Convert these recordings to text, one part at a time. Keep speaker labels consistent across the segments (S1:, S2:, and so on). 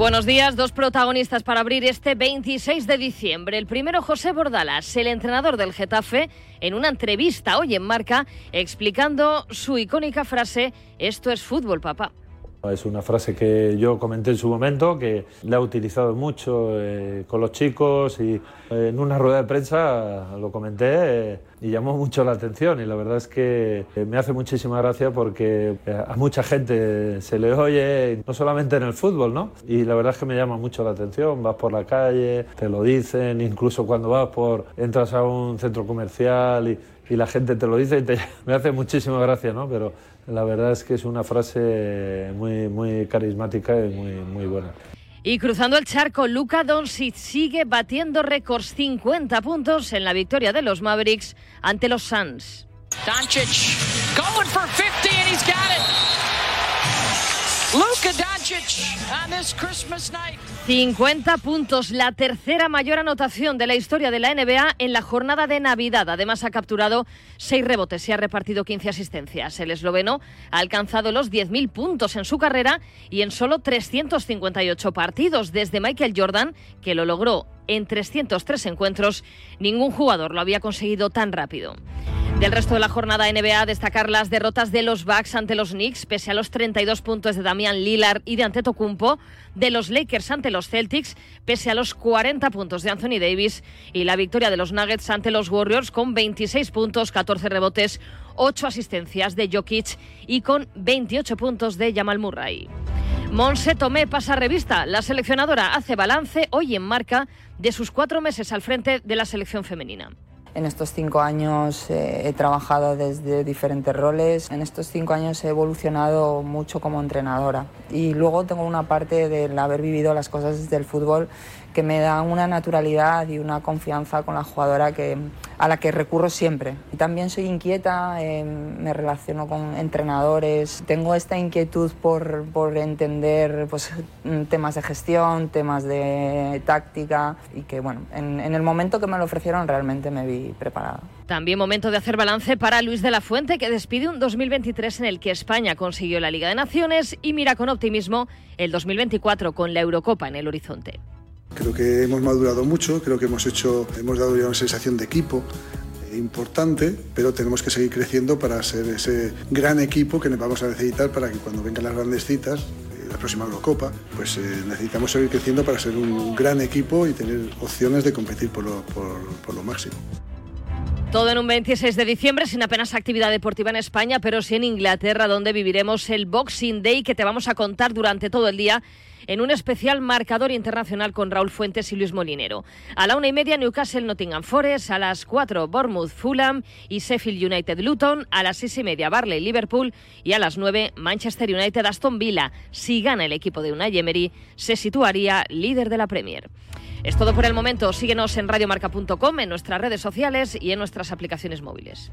S1: Buenos días, dos protagonistas para abrir este 26 de diciembre. El primero, José Bordalas, el entrenador del Getafe, en una entrevista hoy en Marca, explicando su icónica frase, esto es fútbol, papá.
S2: Es una frase que yo comenté en su momento, que la he utilizado mucho eh, con los chicos y eh, en una rueda de prensa lo comenté eh, y llamó mucho la atención y la verdad es que me hace muchísima gracia porque a mucha gente se le oye, no solamente en el fútbol, ¿no? Y la verdad es que me llama mucho la atención, vas por la calle, te lo dicen, incluso cuando vas por, entras a un centro comercial y, y la gente te lo dice y te, me hace muchísima gracia, ¿no? Pero la verdad es que es una frase muy, muy carismática y muy, muy buena.
S1: Y cruzando el charco, Luka Doncic sigue batiendo récords 50 puntos en la victoria de los Mavericks ante los Suns. Doncic going for 50 and he's got it. 50 puntos, la tercera mayor anotación de la historia de la NBA en la jornada de Navidad. Además ha capturado 6 rebotes y ha repartido 15 asistencias. El esloveno ha alcanzado los 10.000 puntos en su carrera y en solo 358 partidos desde Michael Jordan, que lo logró en 303 encuentros. Ningún jugador lo había conseguido tan rápido. Del resto de la jornada NBA, destacar las derrotas de los Bucks ante los Knicks, pese a los 32 puntos de Damian Lillard y de Antetokounmpo, de los Lakers ante los Celtics, pese a los 40 puntos de Anthony Davis, y la victoria de los Nuggets ante los Warriors con 26 puntos, 14 rebotes, 8 asistencias de Jokic y con 28 puntos de Jamal Murray. Monse Tomé pasa revista. La seleccionadora hace balance hoy en marca de sus cuatro meses al frente de la selección femenina.
S3: En estos cinco años eh, he trabajado desde diferentes roles. En estos cinco años he evolucionado mucho como entrenadora. Y luego tengo una parte del haber vivido las cosas desde el fútbol que me da una naturalidad y una confianza con la jugadora que, a la que recurro siempre. Y también soy inquieta, eh, me relaciono con entrenadores, tengo esta inquietud por, por entender pues, temas de gestión, temas de táctica y que bueno, en, en el momento que me lo ofrecieron realmente me vi preparada.
S1: También momento de hacer balance para Luis de la Fuente, que despide un 2023 en el que España consiguió la Liga de Naciones y mira con optimismo el 2024 con la Eurocopa en el horizonte.
S4: Creo que hemos madurado mucho, creo que hemos hecho, hemos dado ya una sensación de equipo eh, importante, pero tenemos que seguir creciendo para ser ese gran equipo que vamos a necesitar para que cuando vengan las grandes citas, eh, la próxima Eurocopa, pues eh, necesitamos seguir creciendo para ser un gran equipo y tener opciones de competir por lo, por, lo máximo.
S1: Todo en un 26 de diciembre, sin apenas actividad deportiva en España, pero sí en Inglaterra, donde viviremos el Boxing Day que te vamos a contar durante todo el día en un especial marcador internacional con Raúl Fuentes y Luis Molinero. A la una y media Newcastle Nottingham Forest, a las cuatro Bournemouth Fulham y Sheffield United Luton, a las seis y media Barley Liverpool y a las nueve Manchester United Aston Villa. Si gana el equipo de Unai Emery, se situaría líder de la Premier. Es todo por el momento. Síguenos en radiomarca.com, en nuestras redes sociales y en nuestras aplicaciones móviles.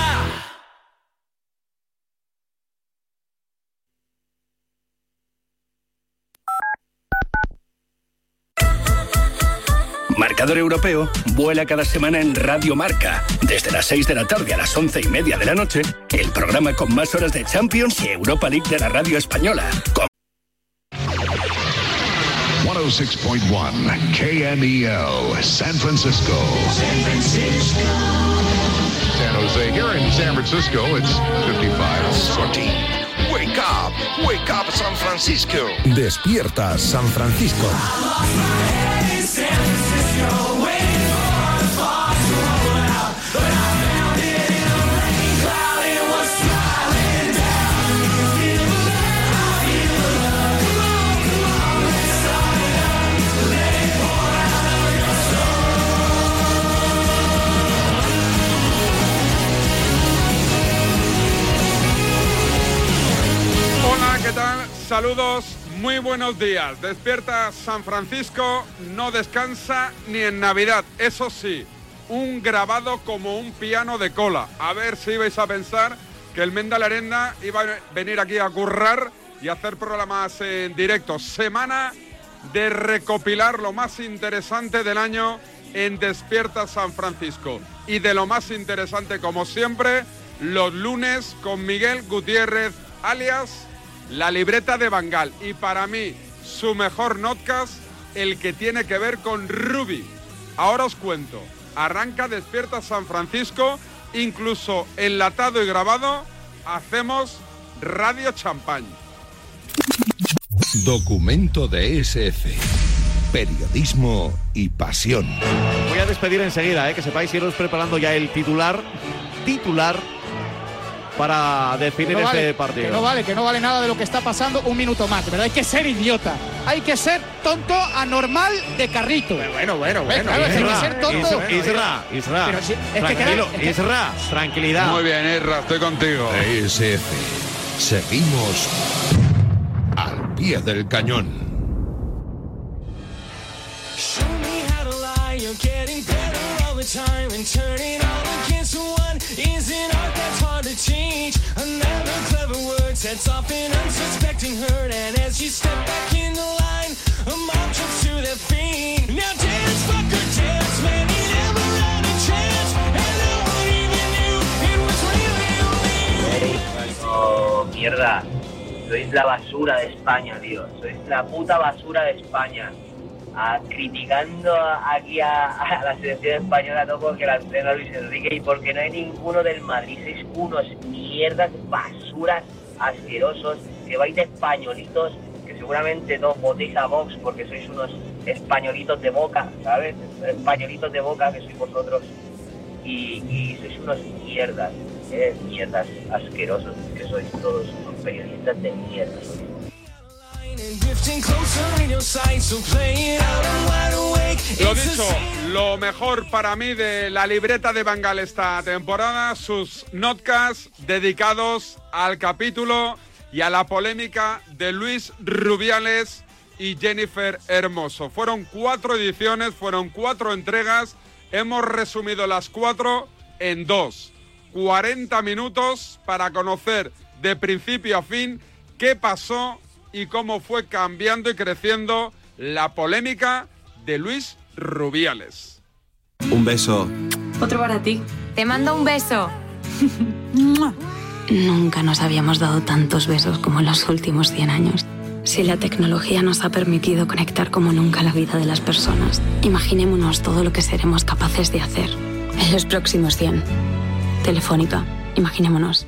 S5: Marcador Europeo vuela cada semana en Radio Marca. Desde las 6 de la tarde a las 11 y media de la noche, el programa con más horas de Champions y Europa League de la radio española. Con
S6: 106.1 KMEL, San Francisco. San Francisco. San Jose. Here in San Francisco, it's 55.
S5: 14. Wake up, wake up San Francisco. Despierta San Francisco.
S7: Saludos, muy buenos días. Despierta San Francisco, no descansa ni en Navidad. Eso sí, un grabado como un piano de cola. A ver si ibais a pensar que el Menda Arenda iba a venir aquí a currar y hacer programas en directo. Semana de recopilar lo más interesante del año en Despierta San Francisco. Y de lo más interesante, como siempre, los lunes con Miguel Gutiérrez, alias La Libreta de Bangal. Y para mí, su mejor notcast, el que tiene que ver con Ruby. Ahora os cuento. Arranca Despierta San Francisco, incluso enlatado y grabado, hacemos Radio Champagne.
S8: Documento de SF. Periodismo y pasión.
S9: Voy a despedir enseguida, ¿eh? que sepáis iros preparando ya el titular, titular para definir este partido.
S10: Que no vale, que no vale nada de lo que está pasando un minuto más, ¿verdad? Hay que ser idiota. Hay que ser tonto anormal de carrito.
S9: Bueno, bueno, bueno.
S10: hay que ser tonto.
S9: Isra, Isra, Tranquilo, Isra, tranquilidad.
S7: Muy bien, Isra, estoy contigo.
S8: SF. Seguimos al pie del cañón. Time and turning all against one is an art that's hard to change. Another clever word sets off an unsuspecting hurt, and as you step back in the line, a mob jumps to their feet. Now dance, fucker, dance, man,
S11: oh, mierda. Sois la basura de España, tío. Sois la puta basura de España. Criticando aquí a, la selección española todo porque la entrena Luis Enrique y porque no hay ninguno del Madrid. Sois unos mierdas, basuras, asquerosos, que vais de españolitos, que seguramente no votéis a Vox porque sois unos españolitos de boca, ¿sabes? Españolitos de boca que sois vosotros. Y, sois unos mierdas, ¿eh? mierdas asquerosos que sois todos, unos periodistas de mierda.
S7: Lo dicho, lo mejor para mí de la libreta de Bangal esta temporada, sus notcasts dedicados al capítulo y a la polémica de Luis Rubiales y Jennifer Hermoso. Fueron cuatro ediciones, fueron cuatro entregas, hemos resumido las cuatro en dos. 40 minutos para conocer de principio a fin qué pasó y cómo fue cambiando y creciendo la polémica de Luis Rubiales.
S12: Un beso.
S13: Otro para ti.
S14: Te mando un beso.
S15: Nunca nos habíamos dado tantos besos como en los últimos 100 años. Si la tecnología nos ha permitido conectar como nunca la vida de las personas, imaginémonos todo lo que seremos capaces de hacer en los próximos 100. Telefónica, imaginémonos.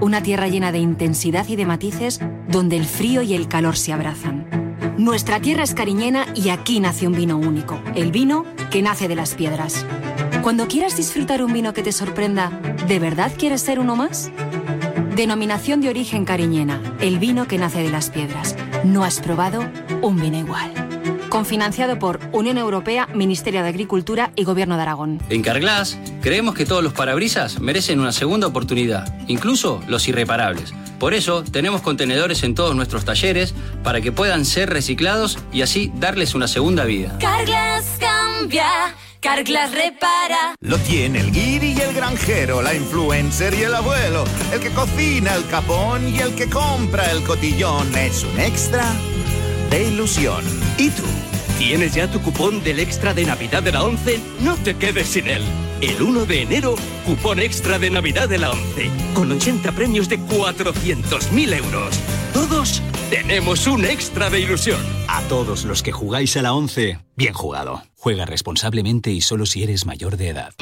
S16: una tierra llena de intensidad y de matices donde el frío y el calor se abrazan. Nuestra tierra es cariñena y aquí nace un vino único, el vino que nace de las piedras. Cuando quieras disfrutar un vino que te sorprenda, ¿de verdad quieres ser uno más? Denominación de origen cariñena, el vino que nace de las piedras. No has probado un vino igual confinanciado por Unión Europea, Ministerio de Agricultura y Gobierno de Aragón.
S17: En Carglass creemos que todos los parabrisas merecen una segunda oportunidad, incluso los irreparables. Por eso tenemos contenedores en todos nuestros talleres para que puedan ser reciclados y así darles una segunda vida.
S18: Carglass cambia. Carglass repara.
S19: Lo tiene el guiri y el granjero, la influencer y el abuelo, el que cocina el capón y el que compra el cotillón. Es un extra de ilusión.
S20: ¿Y tú? ¿Tienes ya tu cupón del extra de Navidad de la 11? No te quedes sin él. El 1 de enero, cupón extra de Navidad de la 11, con 80 premios de 400.000 euros. Todos tenemos un extra de ilusión.
S21: A todos los que jugáis a la 11, bien jugado. Juega responsablemente y solo si eres mayor de edad.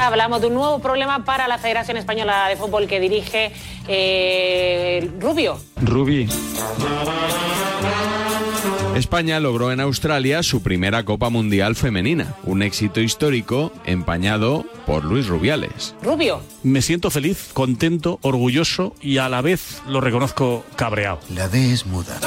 S22: Hablamos de un nuevo problema para la Federación Española de Fútbol que dirige eh, Rubio.
S13: Rubí. España logró en Australia su primera Copa Mundial femenina, un éxito histórico empañado por Luis Rubiales.
S22: Rubio.
S14: Me siento feliz, contento, orgulloso y a la vez lo reconozco cabreado.
S5: La D es muda.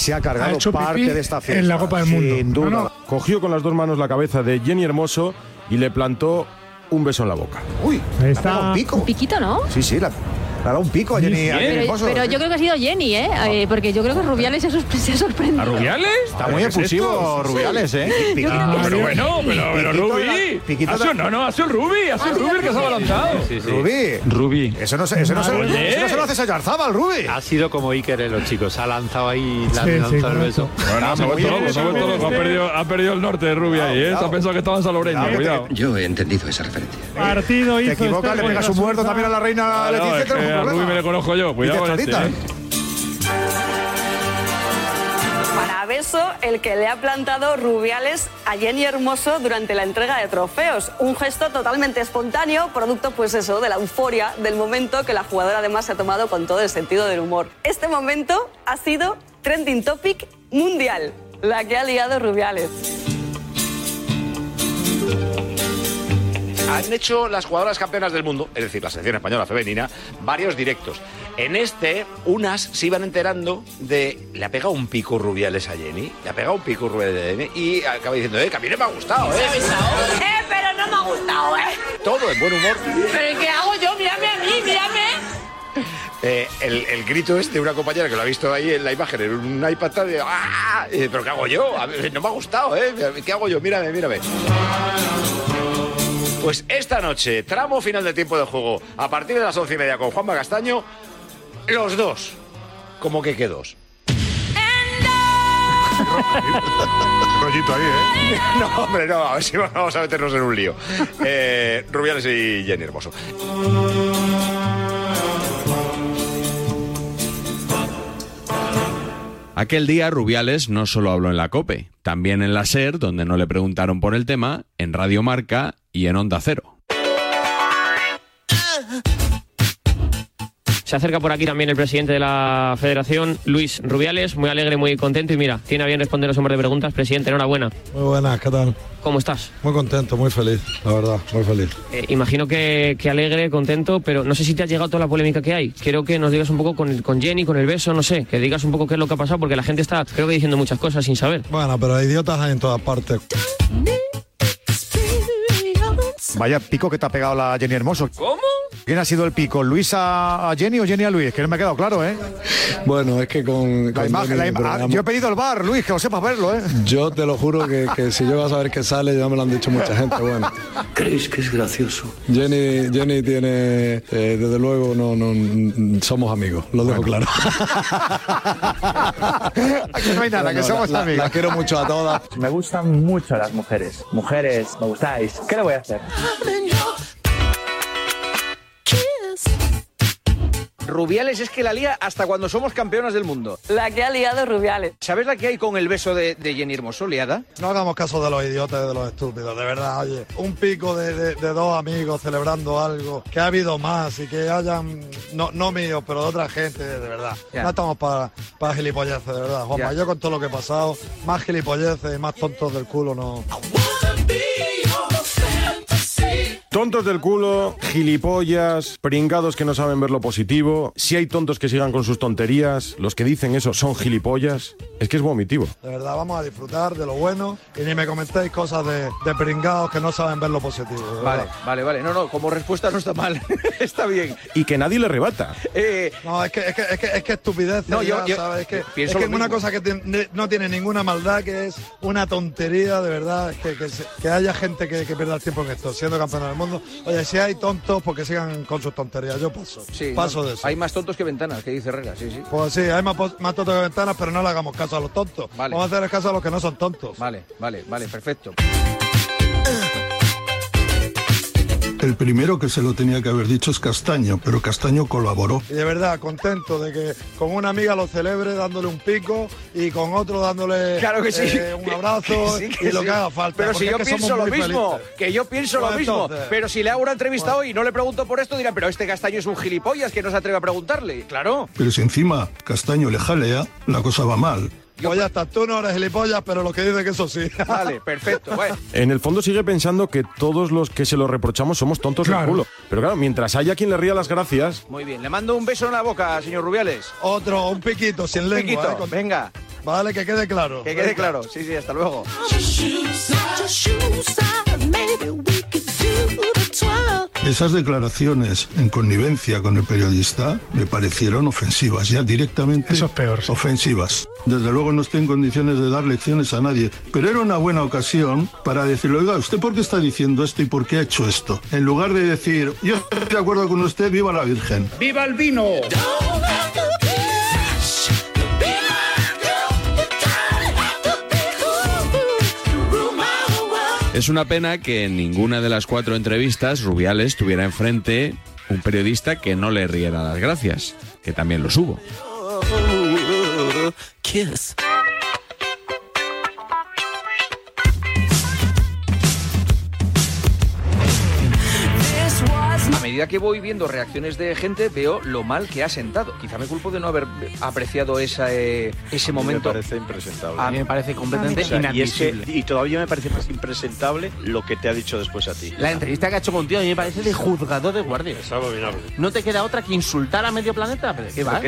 S23: Se ha cargado
S14: Ha hecho
S23: parte
S14: pipí
S23: de esta fiesta.
S14: en la Copa del Mundo.
S23: Sin duda.
S14: No, no.
S23: Cogió con las dos manos la cabeza de Jenny Hermoso y le plantó un beso en la boca.
S24: Uy,
S23: está
S24: un pico. Un piquito, ¿no?
S23: Sí, sí, la, le ha dado un pico a Jenny, a Jenny
S24: Pero, pero yo creo que ha sido Jenny, ¿eh? Eh, porque yo creo que Rubiales se ha, sorpre- se ha sorprendido.
S23: Está muy efusivo Rubiales, ¿eh?
S24: Ah,
S13: pero bueno, pero, pero Rubí.
S23: Piquito
S13: Ha sido- no, no, ha sido Rubí, ha sido Rubí el que se ha abalanzado.
S23: Rubí.
S13: Rubí.
S23: Eso no, se, eso, no se,
S13: Oye.
S23: eso no se lo haces a Yarzábal, Rubí.
S20: Ha sido como Iker en los chicos, ha lanzado ahí, la
S23: Sí, sí,
S20: lanzado el beso.
S13: Bueno, se ha vuelto loco, se ha vuelto loco. Ha perdido, ha perdido el norte de Rubí ahí, ¿eh? Se ha pensado que estaba en Salobreña, cuidado.
S17: Yo he entendido esa referencia.
S23: Partido Te equivocas, le pegas un muerto también a la reina
S13: Ah,
S23: Leticia.
S13: Que a Rubí me le conozco yo, cuidado con
S23: te
S13: este,
S23: extraditan.
S25: Para beso, el que le ha plantado Rubiales a Jenny Hermoso durante la entrega de trofeos. Un gesto totalmente espontáneo, producto, pues eso, de la euforia del momento que la jugadora además se ha tomado con todo el sentido del humor. Este momento ha sido trending topic mundial, la que ha liado Rubiales.
S26: Han hecho las jugadoras campeonas del mundo, es decir, la selección española femenina, varios directos. En este, unas se iban enterando de. Le ha pegado un pico Rubiales a Jenny, le ha pegado un pico Rubiales a Jenny y acaba diciendo, eh, que a mí no me ha gustado, eh.
S25: ¡Eh, pero no me ha gustado, eh!
S26: Todo en buen humor.
S25: ¿Pero qué hago yo? Mírame a mí, mírame.
S26: Eh, el, el grito es de una compañera que lo ha visto ahí en la imagen, en un iPad, de, ¡ah! Eh, ¿Pero qué hago yo? A no me ha gustado, ¿eh? ¿Qué hago yo? Mírame, mírame. Pues esta noche, tramo final del tiempo de juego, a partir de las once y media con Juanma Castaño, los dos. ¿Cómo que qué dos?
S23: Rollito ahí, ¿eh?
S26: No, hombre, no, a ver si vamos a meternos en un lío. Eh, Rubiales y Jenny Hermoso.
S13: Aquel día Rubiales no solo habló en la COPE, también en la SER, donde no le preguntaron por el tema, en Radio Marca y en Onda Cero.
S27: Se acerca por aquí también el presidente de la Federación, Luis Rubiales, muy alegre, muy contento y mira, tiene a bien responder a hombre de preguntas. Presidente, enhorabuena.
S28: Muy buenas, ¿qué tal?
S27: ¿Cómo estás?
S28: Muy contento, muy feliz, la verdad, muy feliz.
S27: Eh, imagino que, que alegre, contento, pero no sé si te ha llegado toda la polémica que hay. Quiero que nos digas un poco con, con Jenny, con el beso, no sé, que digas un poco qué es lo que ha pasado, porque la gente está, creo que diciendo muchas cosas sin saber.
S28: Bueno, pero idiotas hay en todas partes.
S23: Vaya pico que te ha pegado la Jenny Hermoso.
S27: ¿Cómo?
S23: ¿Quién ha sido el pico? ¿Luis a, Jenny o Jenny a Luis? Que no me ha quedado claro, ¿eh?
S28: Bueno, es que con...
S23: La
S28: con
S23: imagen,
S28: Jenny
S23: la ima- ah,
S28: programa-
S23: yo he pedido el bar, Luis, que lo sepas verlo, ¿eh?
S28: Yo te lo juro que, que si yo a saber que sale, ya me lo han dicho mucha gente, bueno.
S29: ¿Crees que es gracioso?
S28: Jenny, Jenny tiene, eh, desde luego, no, no, somos amigos, lo dejo claro.
S23: Aquí no hay nada, que
S28: No,
S23: somos
S28: la-
S23: amigos.
S28: la quiero mucho a todas.
S30: Me gustan mucho las mujeres. Mujeres, me gustáis. ¿Qué le voy a hacer?
S31: Rubiales es que la lía hasta cuando somos campeonas del mundo.
S25: La que ha liado Rubiales.
S31: ¿Sabes la que hay con el beso de, de Jenny Hermoso, liada?
S28: No hagamos caso de los idiotas y de los estúpidos, de verdad, oye. Un pico de, de- de dos amigos celebrando algo, que ha habido más y que hayan, no, no míos, pero de otra gente, de verdad.
S31: Ya.
S28: No estamos para, para gilipolleces, de verdad, Juanma.
S31: Ya.
S28: Yo con todo lo que he pasado, más gilipolleces y más tontos del culo no.
S23: Tontos del culo, gilipollas, pringados que no saben ver lo positivo. Si hay tontos que sigan con sus tonterías, los que dicen eso son gilipollas. Es que es vomitivo.
S28: De verdad, vamos a disfrutar de lo bueno y ni me comentéis cosas de, de pringados que no saben ver lo positivo.
S31: Vale, vale, vale. No, no, como respuesta no está mal. está bien.
S23: Y que nadie le rebata.
S31: Eh,
S28: No, es que es que es que, es que estupidez.
S31: No, yo-
S28: ya,
S31: yo
S28: ¿sabes? Es que,
S31: pienso
S28: es que
S31: lo
S28: es una
S31: mismo.
S28: cosa que no tiene ninguna maldad, que es una tontería, de verdad. Es que, que haya gente que, que pierda el tiempo en esto, siendo campeón del mundo. Oye, si hay tontos, porque sigan con sus tonterías. Yo paso.
S31: sí,
S28: paso
S31: no,
S28: de eso.
S31: Hay más tontos que ventanas, que dice Herrera, sí, sí.
S28: Pues sí, hay más, más tontos que ventanas, pero no le hagamos caso a los tontos.
S31: Vale.
S28: Vamos a hacer caso a los que no son tontos.
S31: Vale, vale, vale, perfecto.
S32: El primero que se lo tenía que haber dicho es Castaño, pero Castaño colaboró.
S28: Y de verdad, contento de que con una amiga lo celebre dándole un pico y con otro dándole
S31: Claro que sí.
S28: eh, un abrazo
S31: Que sí, que
S28: y lo
S31: sí.
S28: que haga falta.
S31: Pero si yo
S28: es que
S31: pienso lo mismo,
S28: felices.
S31: que yo pienso lo mismo.
S28: entonces.
S31: Pero si le hago una entrevista hoy y no le pregunto por esto, dirán, pero este castaño es un gilipollas que no se atreve a preguntarle. Claro.
S32: Pero si encima Castaño le jalea, la cosa va mal.
S28: Pues ya está, tú no eres gilipollas, pero lo que dice que eso sí.
S31: Vale, perfecto. Bueno.
S33: En el fondo sigue pensando que todos los que se lo reprochamos somos tontos del culo. Pero claro, mientras haya quien le ría las gracias,
S31: Muy bien, le mando un beso en la boca, señor Rubiales.
S28: Otro, un piquito sin
S31: Un
S28: lengua.
S31: piquito,
S28: eh, con-
S31: venga.
S28: Vale, que quede claro.
S31: Que quede claro. Sí, sí, hasta luego.
S32: Esas declaraciones en connivencia con el periodista me parecieron ofensivas, ya directamente Eso es peor, ofensivas. Desde luego no estoy en condiciones de dar lecciones a nadie, pero era una buena ocasión para decirle, oiga, ¿usted por qué está diciendo esto y por qué ha hecho esto? En lugar de decir, yo estoy de acuerdo con usted, viva la Virgen.
S31: ¡Viva el vino!
S13: Es una pena que en ninguna de las cuatro entrevistas Rubiales tuviera enfrente un periodista que no le riera las gracias, que también los hubo.
S34: Kiss.
S31: Medida que voy viendo reacciones de gente, veo lo mal que ha sentado. Quizá me culpo de no haber apreciado esa, eh, ese momento.
S35: Me parece impresentable.
S31: A mí me parece completamente
S35: O sea, y, es que-
S31: inadmisible.
S35: y todavía me parece más impresentable lo que te ha dicho después a ti.
S36: La entrevista que ha hecho contigo a mí me parece de juzgado de guardia.
S35: Es abominable.
S36: No te queda otra que insultar a medio planeta. ¿Pero qué va?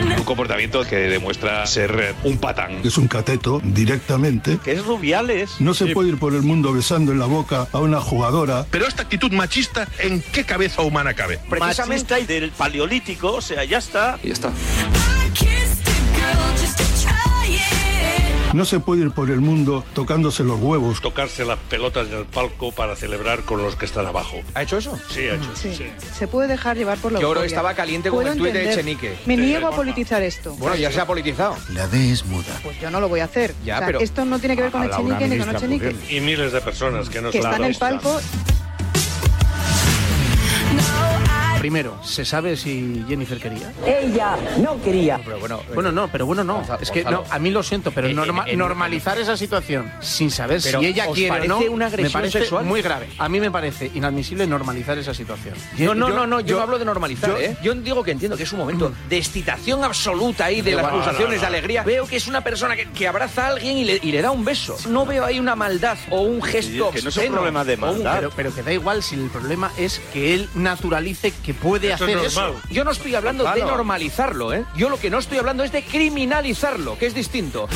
S35: Un comportamiento que demuestra ser un patán.
S32: Es un cateto directamente.
S35: Que es Rubiales.
S32: No se
S35: Sí.
S32: puede ir por el mundo besando en la boca a una jugadora.
S37: Pero esta actitud machista, ¿en qué cabeza humana cabe?
S35: Machista y del paleolítico, o sea, ya está.
S31: Y ya está.
S32: No se puede ir por el mundo tocándose los huevos.
S35: Tocarse las pelotas en el palco para celebrar con los que están abajo.
S31: ¿Ha hecho eso?
S35: Sí, ha hecho eso. sí.
S24: Se puede dejar llevar por la
S31: Que oro
S24: euforia.
S31: estaba caliente con el tuit de
S24: entender.
S31: Echenique.
S24: Me niego a politizar esto.
S31: Bueno, ya se ha politizado.
S32: La D es muda.
S24: Pues yo no lo voy a hacer.
S31: Ya,
S24: O sea,
S31: pero-
S24: esto no tiene que ver con Echenique ni con Echenique.
S35: Y miles de personas que no
S24: Que
S35: son
S24: está en el palco.
S36: Primero, ¿se sabe si Jennifer quería?
S24: Ella no quería.
S31: Pero bueno,
S36: Bueno, no, pero bueno, no.
S31: Gonzalo,
S36: es que no, a mí lo siento, pero
S31: En-
S36: norma-
S31: en- en-
S36: normalizar esa situación sin saber
S31: Pero,
S36: si ella
S31: ¿os
S36: quiere o no
S31: una agresión
S36: me parece
S31: sexual?
S36: muy grave. A mí me parece inadmisible normalizar esa situación.
S31: No, no,
S36: Yo-
S31: no, no, yo,
S36: yo-
S31: no hablo de normalizar,
S36: yo-
S31: ¿eh? Yo digo que entiendo que es un momento de excitación absoluta ahí, de las
S36: Igual.
S31: pulsaciones
S35: No, no, no.
S31: de alegría. Veo que es una persona que, que abraza a alguien y le, y le da un beso. No veo ahí una maldad o un gesto
S35: que no es un problema de
S31: un-
S35: maldad.
S36: Pero, pero que da igual si el problema es que él naturalice que puede
S35: Eso es
S36: hacer eso.
S35: normal.
S31: Yo no estoy hablando de normalizarlo, ¿eh? Yo lo que no estoy hablando es de criminalizarlo, que es distinto.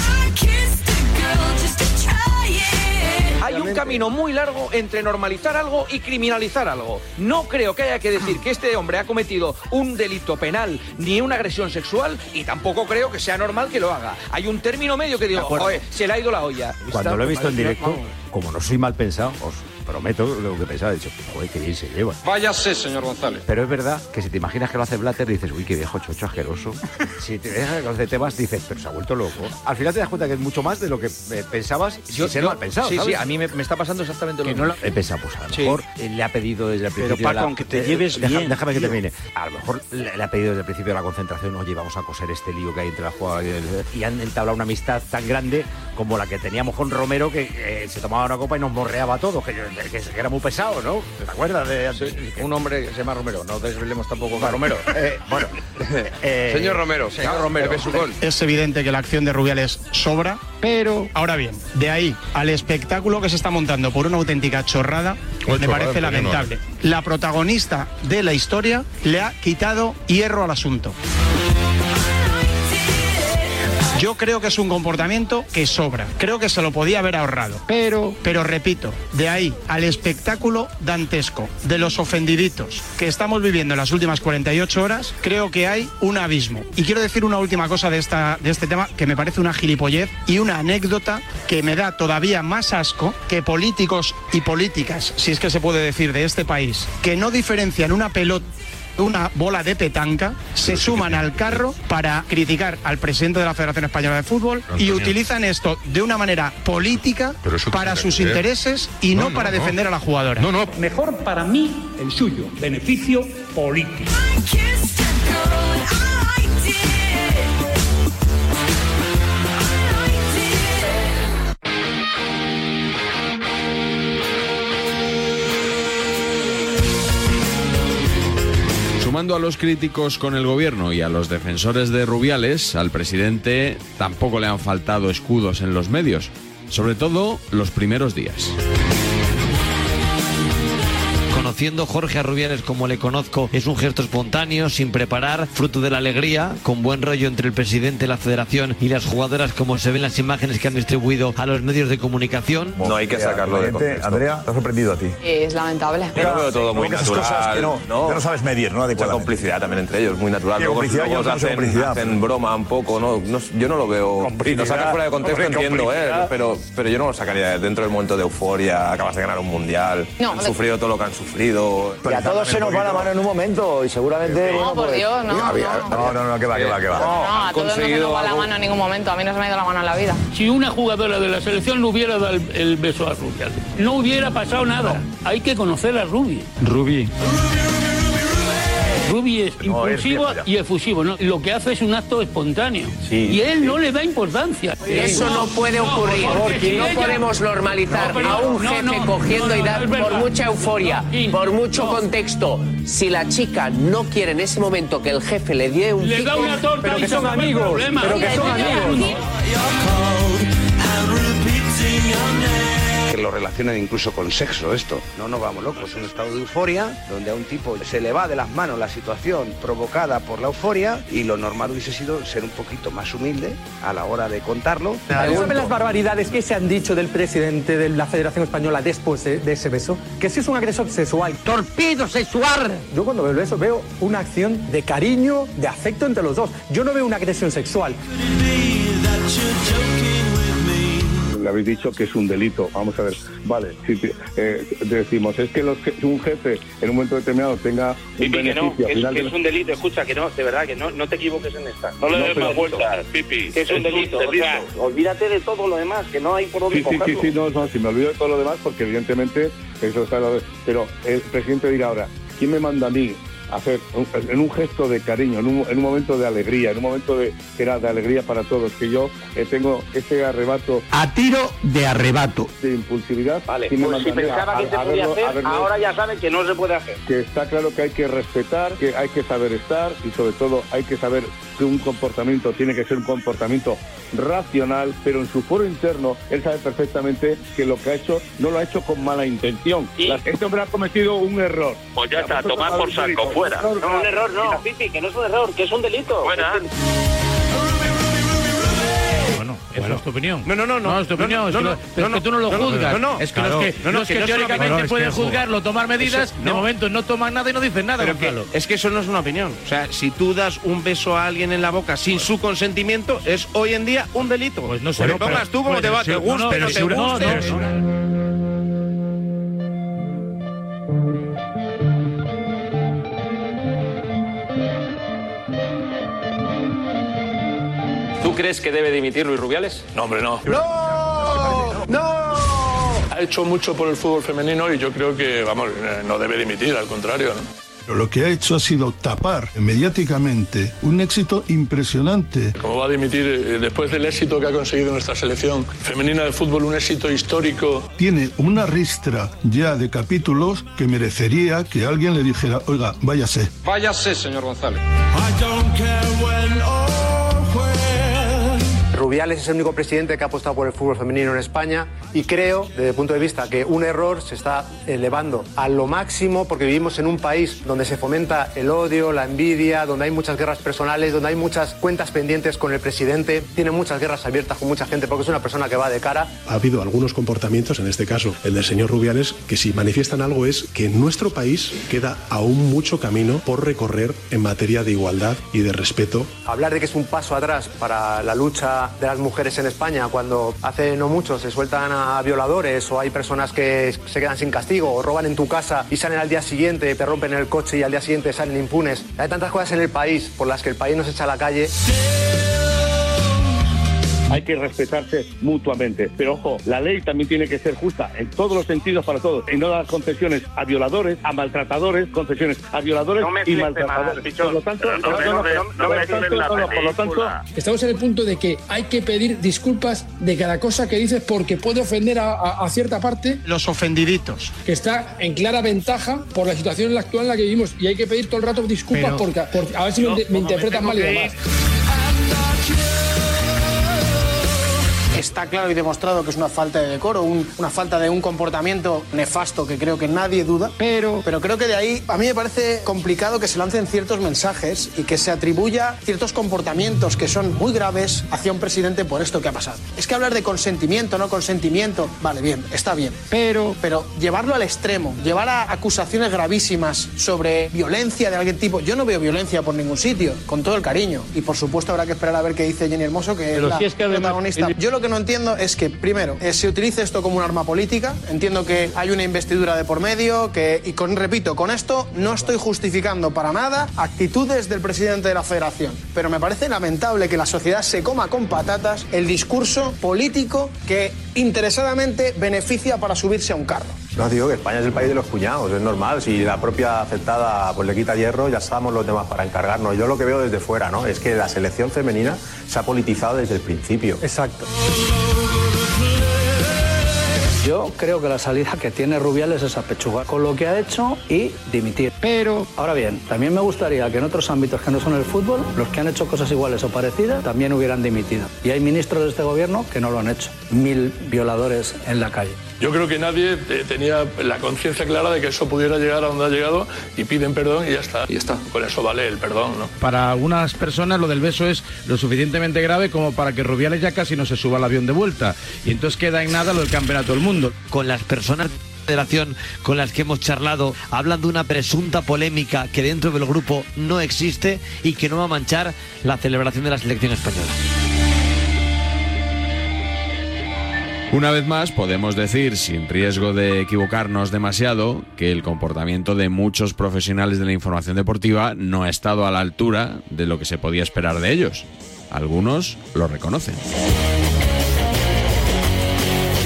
S31: Hay un camino muy largo entre normalizar algo y criminalizar algo. No creo que haya que decir que este hombre ha cometido un delito penal ni una agresión sexual y tampoco creo que sea normal que lo haga. Hay un término medio que digo, se le ha ido la olla.
S26: Cuando lo he visto en directo, como no soy mal pensado, os prometo lo que pensaba. He dicho, joder, qué bien se lleva.
S31: Váyase, señor González.
S26: Pero es verdad que si te imaginas que lo hace Blatter, dices, uy, qué viejo chocho asqueroso. si te dejas que hace Tebas, dices, pero se ha vuelto loco. Al final te das cuenta que es mucho más de lo que eh, pensabas sin ser mal pensado.
S31: Sí,
S26: ¿sabes?
S31: sí, a mí me, me está pasando exactamente lo
S26: Que
S31: mismo.
S26: no lo- he pensado, pues a lo
S31: Sí.
S26: mejor eh, le ha pedido desde el
S35: Pero,
S26: principio. de
S35: Paco, aunque te lleves
S26: deja-
S35: bien,
S26: Déjame que termine. A lo mejor le, le ha pedido desde el principio de la concentración, oye, vamos a coser este lío que hay entre la jugada y, el- y han entablado una amistad tan grande como la que teníamos con Romero, que eh, se tomaba una copa y nos morreaba todo, que, que- que era muy pesado, ¿no? ¿Te acuerdas de
S31: Sí, un hombre que se llama Romero, no desvelemos tampoco Romero.
S26: eh, bueno, eh,
S31: Señor Romero, señor Romero.
S38: Es evidente que la acción de Rubiales sobra, pero ahora bien, de ahí al espectáculo que se está montando por una auténtica chorrada,
S37: Ocho,
S38: me parece lamentable. La protagonista de la historia le ha quitado hierro al asunto. Yo creo que es un comportamiento que sobra. Creo que se lo podía haber ahorrado. Pero, pero repito, de ahí al espectáculo dantesco de los ofendiditos que estamos viviendo en las últimas 48 horas, creo que hay un abismo. Y quiero decir una última cosa de, esta, de este tema que me parece una gilipollez y una anécdota que me da todavía más asco que políticos y políticas, si es que se puede decir, de este país, que no diferencian una pelota una bola de petanca, se suman al carro para criticar al presidente de la Federación Española de Fútbol y utilizan esto de una manera política para sus intereses y no,
S39: No, no,
S38: para
S39: no.
S38: defender a la jugadora.
S39: No, no.
S24: Mejor para mí el suyo, beneficio político.
S13: Sumando a los críticos con el gobierno y a los defensores de Rubiales, al presidente tampoco le han faltado escudos en los medios, sobre todo los primeros días.
S40: Conociendo Jorge a Rubiales como le conozco, es un gesto espontáneo, sin preparar, fruto de la alegría, con buen rollo entre el presidente de la federación y las jugadoras, como se ven las imágenes que han distribuido a los medios de comunicación.
S5: No hay que sacarlo de contexto.
S41: Andrea, ¿te ha sorprendido a ti?
S42: Es lamentable.
S5: Yo lo veo todo muy natural.
S41: cosas que no- que no sabes medir, ¿no?
S5: Mucha complicidad también entre ellos, muy natural. Luego,
S41: complicidad,
S5: luego
S41: no
S5: hacen,
S41: complicidad,
S5: hacen broma un poco, ¿no? No- yo no lo veo. Si lo sacas fuera de contexto,
S41: hombre,
S5: entiendo, ¿eh? Pero, pero yo no lo sacaría dentro del momento de euforia. Acabas de ganar un mundial.
S42: No,
S5: han sufrido todo lo que han sufrido.
S41: Y a todos se nos va la mano en un momento y seguramente.
S42: No, por Dios, no, no.
S41: No, no, no, que va, que va, que va.
S42: No, a
S5: han
S42: todos no se nos va la mano en ningún momento. A mí no se me ha ido la mano en la vida.
S24: Si una jugadora de la selección no hubiera dado el, el beso a Rubiales, no hubiera pasado nada. Hay que conocer a Rubi.
S36: Rubí.
S24: Rubi es
S41: No,
S24: impulsivo y efusivo. ¿no? Lo que hace es un acto espontáneo. y él no le da importancia.
S43: Eso no puede ocurrir.
S24: porque
S43: No
S24: ella-
S43: podemos normalizar
S24: pero-
S43: a un
S24: no,
S43: jefe
S24: no,
S43: cogiendo
S24: no,
S43: y dar por mucha euforia,
S24: No,
S43: por mucho
S24: no.
S43: contexto. Si la chica no quiere en ese momento que el jefe le dé un
S24: Le da una torta
S43: pero
S24: y
S43: que son amigos,
S24: problema.
S43: pero que son amigos.
S26: Que lo relacionen incluso con sexo esto. No nos vamos locos, es un estado de euforia donde a un tipo se le va de las manos la situación provocada por la euforia y lo normal hubiese sido ser un poquito más humilde a la hora de contarlo.
S44: ¿Saben las barbaridades que se han dicho del presidente de la Federación Española después de, de ese beso? Que si es un agresor sexual. ¡Torpido sexual! Yo cuando veo eso veo una acción de cariño, de afecto entre los dos. Yo no veo una agresión sexual.
S45: Le habéis dicho que es un delito. Vamos a ver, vale, si te- eh, decimos, es que los que- un jefe en un momento determinado tenga un
S46: Pipi, que
S45: beneficio
S46: no,
S45: al
S46: que es, que
S45: de-
S46: es un delito, escucha, que no, de verdad, que no, no te equivoques en esta. No le
S45: No,
S46: des más vueltas, Pipi. Que es un delito, o sea, olvídate de todo lo demás, que no hay por dónde
S45: Sí, sí, sí,
S46: cogerlo.
S45: sí, no, no, si me olvido de todo lo demás, porque evidentemente eso está... lo de- Pero el presidente dirá ahora, ¿quién me manda a mí hacer un- en un gesto de cariño, en un, en un momento de alegría, en un momento de, que era de alegría para todos, que yo eh, tengo ese arrebato
S44: A tiro de arrebato.
S45: de impulsividad?
S46: Vale,
S45: ¿quién me
S46: pues si
S45: a a-
S46: pensaba que se podía hacer,
S45: verlo?
S46: ahora ya saben que no se puede hacer.
S45: que está claro que hay que respetar, que hay que saber estar y sobre todo hay que saber que un comportamiento tiene que ser un comportamiento racional, pero en su foro interno él sabe perfectamente que lo que ha hecho no lo ha hecho con mala intención. Este hombre ha cometido un error.
S46: Pues ya está, tomad por saco, fuera. No, un error no. Pipi, que no es un error, que es un delito. Fuera.
S36: Bueno, esa es tu opinión.
S46: No, no, no, no.
S36: es tu opinión.
S46: No,
S36: es
S46: no,
S36: que, lo-
S46: no,
S36: pero
S46: no,
S36: es que tú no lo
S46: no, no,
S36: juzgas.
S46: no, no,
S36: es que
S46: claro.
S36: los que,
S46: No, no,
S36: los
S46: que
S36: que
S46: no
S36: teóricamente pueden juzgarlo, tomar medidas,
S46: Eso-
S36: de
S46: no.
S36: momento no toman nada y no dicen nada.
S46: Pero es que eso no es una opinión. O sea, si tú das un beso a alguien en la boca sin su consentimiento, es hoy en día un delito. Pues
S36: no sé, pero-
S46: pongas tú como te va, te
S36: no,
S46: guste,
S36: no,
S46: no,
S36: pero
S46: te
S36: si-
S47: crees que debe dimitir Luis Rubiales?
S46: No, hombre, no.
S48: ¡No! ¡No!
S46: Ha hecho mucho por el fútbol femenino y yo creo que, vamos, eh, no debe dimitir, al contrario. ¿no?
S32: Pero lo que ha hecho ha sido tapar mediáticamente un éxito impresionante.
S46: ¿Cómo va a dimitir eh, después del éxito que ha conseguido nuestra selección femenina de fútbol, un éxito histórico?
S32: Tiene una ristra ya de capítulos que merecería que alguien le dijera, oiga, váyase.
S47: Váyase, señor González.
S44: Rubiales es el único presidente que ha apostado por el fútbol femenino en España y creo, desde el punto de vista, que un error se está elevando a lo máximo porque vivimos en un país donde se fomenta el odio, la envidia, donde hay muchas guerras personales, donde hay muchas cuentas pendientes con el presidente, tiene muchas guerras abiertas con mucha gente porque es una persona que va de cara.
S49: Ha habido algunos comportamientos, en este caso el del señor Rubiales, que si manifiestan algo es que en nuestro país queda aún mucho camino por recorrer en materia de igualdad y de respeto
S44: Hablar de que es un paso atrás para la lucha de las mujeres en España cuando hace no mucho se sueltan a violadores o hay personas que se quedan sin castigo o roban en tu casa y salen al día siguiente, te rompen el coche y al día siguiente salen impunes. Hay tantas cosas en el país por las que el país nos echa a la calle
S45: hay que respetarse mutuamente. Pero ojo, la ley también tiene que ser justa en todos los sentidos para todos y no dar concesiones a violadores, a maltratadores, concesiones a violadores y maltratadores. por lo tanto, por lo tanto,
S24: estamos en el punto de que hay que pedir disculpas de cada cosa que dices porque puede ofender a, cierta parte.
S50: Los ofendiditos.
S24: Que está en clara ventaja por la situación actual en la que vivimos y hay que pedir todo el rato disculpas porque, a ver si me, interpretan mal y demás.
S51: Está claro y demostrado que es una falta de decoro, una falta de un comportamiento nefasto que creo que nadie duda, pero, pero creo que de ahí a mí me parece complicado que se lancen ciertos mensajes y que se atribuya ciertos comportamientos que son muy graves hacia un presidente por esto que ha pasado. Es que hablar de consentimiento, no consentimiento, vale, bien, está bien, pero, pero llevarlo al extremo, llevar a acusaciones gravísimas sobre violencia de algún tipo, yo no veo violencia por ningún sitio, con todo el cariño, y por supuesto habrá que esperar a ver qué dice Jenny Hermoso, que es la protagonista. Yo lo que no entiendo es que, primero, eh, se utilice esto como un arma política. Entiendo que hay una investidura de por medio, que, y con, repito, con esto no estoy justificando para nada actitudes del presidente de la federación. Pero me parece lamentable que la sociedad se coma con patatas el discurso político que interesadamente beneficia para subirse a un carro.
S23: No, digo que España es el país de los cuñados, es normal. Si la propia afectada pues, le quita hierro, ya estamos los demás para encargarnos. Yo lo que veo desde fuera, ¿no? Es que la selección femenina se ha politizado desde el principio.
S51: Exacto.
S52: Yo creo que la salida que tiene Rubiales es apechugar con lo que ha hecho y dimitir. Pero, ahora bien, también me gustaría que en otros ámbitos que no son el fútbol, los que han hecho cosas iguales o parecidas también hubieran dimitido. Y hay ministros de este gobierno que no lo han hecho. Mil violadores en la calle.
S46: Yo creo que nadie eh, tenía la conciencia clara de que eso pudiera llegar a donde ha llegado y piden perdón y ya está. Y está. Con eso vale el perdón, ¿no?
S50: Para algunas personas lo del beso es lo suficientemente grave como para que Rubiales ya casi no se suba al avión de vuelta. Y entonces queda en nada lo del campeonato del mundo.
S53: Con las personas federación con las que hemos charlado hablan de una presunta polémica que dentro del grupo no existe y que no va a manchar la celebración de la selección española.
S13: Una vez más, podemos decir, sin riesgo de equivocarnos demasiado, que el comportamiento de muchos profesionales de la información deportiva no ha estado a la altura de lo que se podía esperar de ellos. Algunos lo reconocen.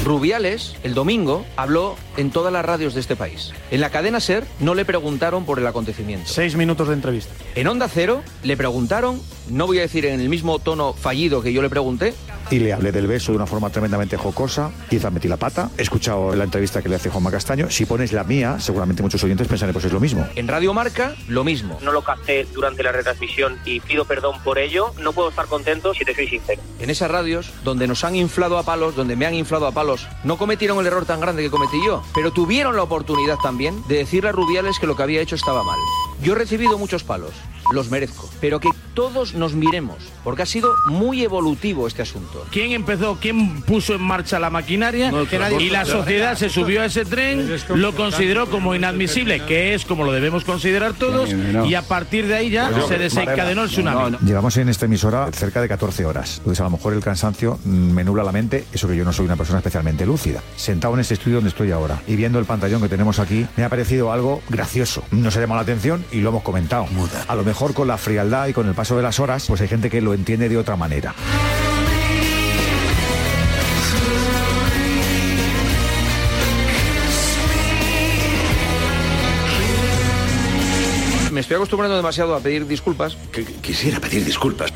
S31: Rubiales, el domingo, habló en todas las radios de este país. En la cadena SER no le preguntaron por el acontecimiento.
S50: Seis minutos de entrevista.
S31: En Onda Cero le preguntaron, no voy a decir en el mismo tono fallido que yo le pregunté,
S23: y le hablé del beso de una forma tremendamente jocosa. Quizá metí la pata. He escuchado la entrevista que le hace Juanma Castaño. Si pones la mía, seguramente muchos oyentes pensarán pues es lo mismo.
S31: En Radio Marca, lo mismo.
S54: No lo capté durante la retransmisión y pido perdón por ello. No puedo estar contento si te soy sincero.
S31: En esas radios, donde nos han inflado a palos, donde me han inflado a palos, no cometieron el error tan grande que cometí yo, pero tuvieron la oportunidad también de decirle a Rubiales que lo que había hecho estaba mal. Yo he recibido muchos palos, los merezco, pero que todos nos miremos, porque ha sido muy evolutivo este asunto.
S50: ¿Quién empezó, quién puso en marcha la maquinaria? y la sociedad se subió a ese tren, lo consideró como inadmisible, que es como lo debemos considerar todos, y a partir de ahí ya se desencadenó el tsunami.
S23: Llevamos en esta emisora cerca de 14 horas, entonces a lo mejor el cansancio me nubla la mente, eso que yo no soy una persona especialmente lúcida. Sentado en este estudio donde estoy ahora y viendo el pantallón que tenemos aquí, me ha parecido algo gracioso. Nos ha llamado la atención y lo hemos comentado. A lo mejor con la frialdad y con el paso de las horas, pues hay gente que lo entiende de otra manera.
S31: Me estoy acostumbrando demasiado a pedir disculpas.
S5: quisiera pedir disculpas.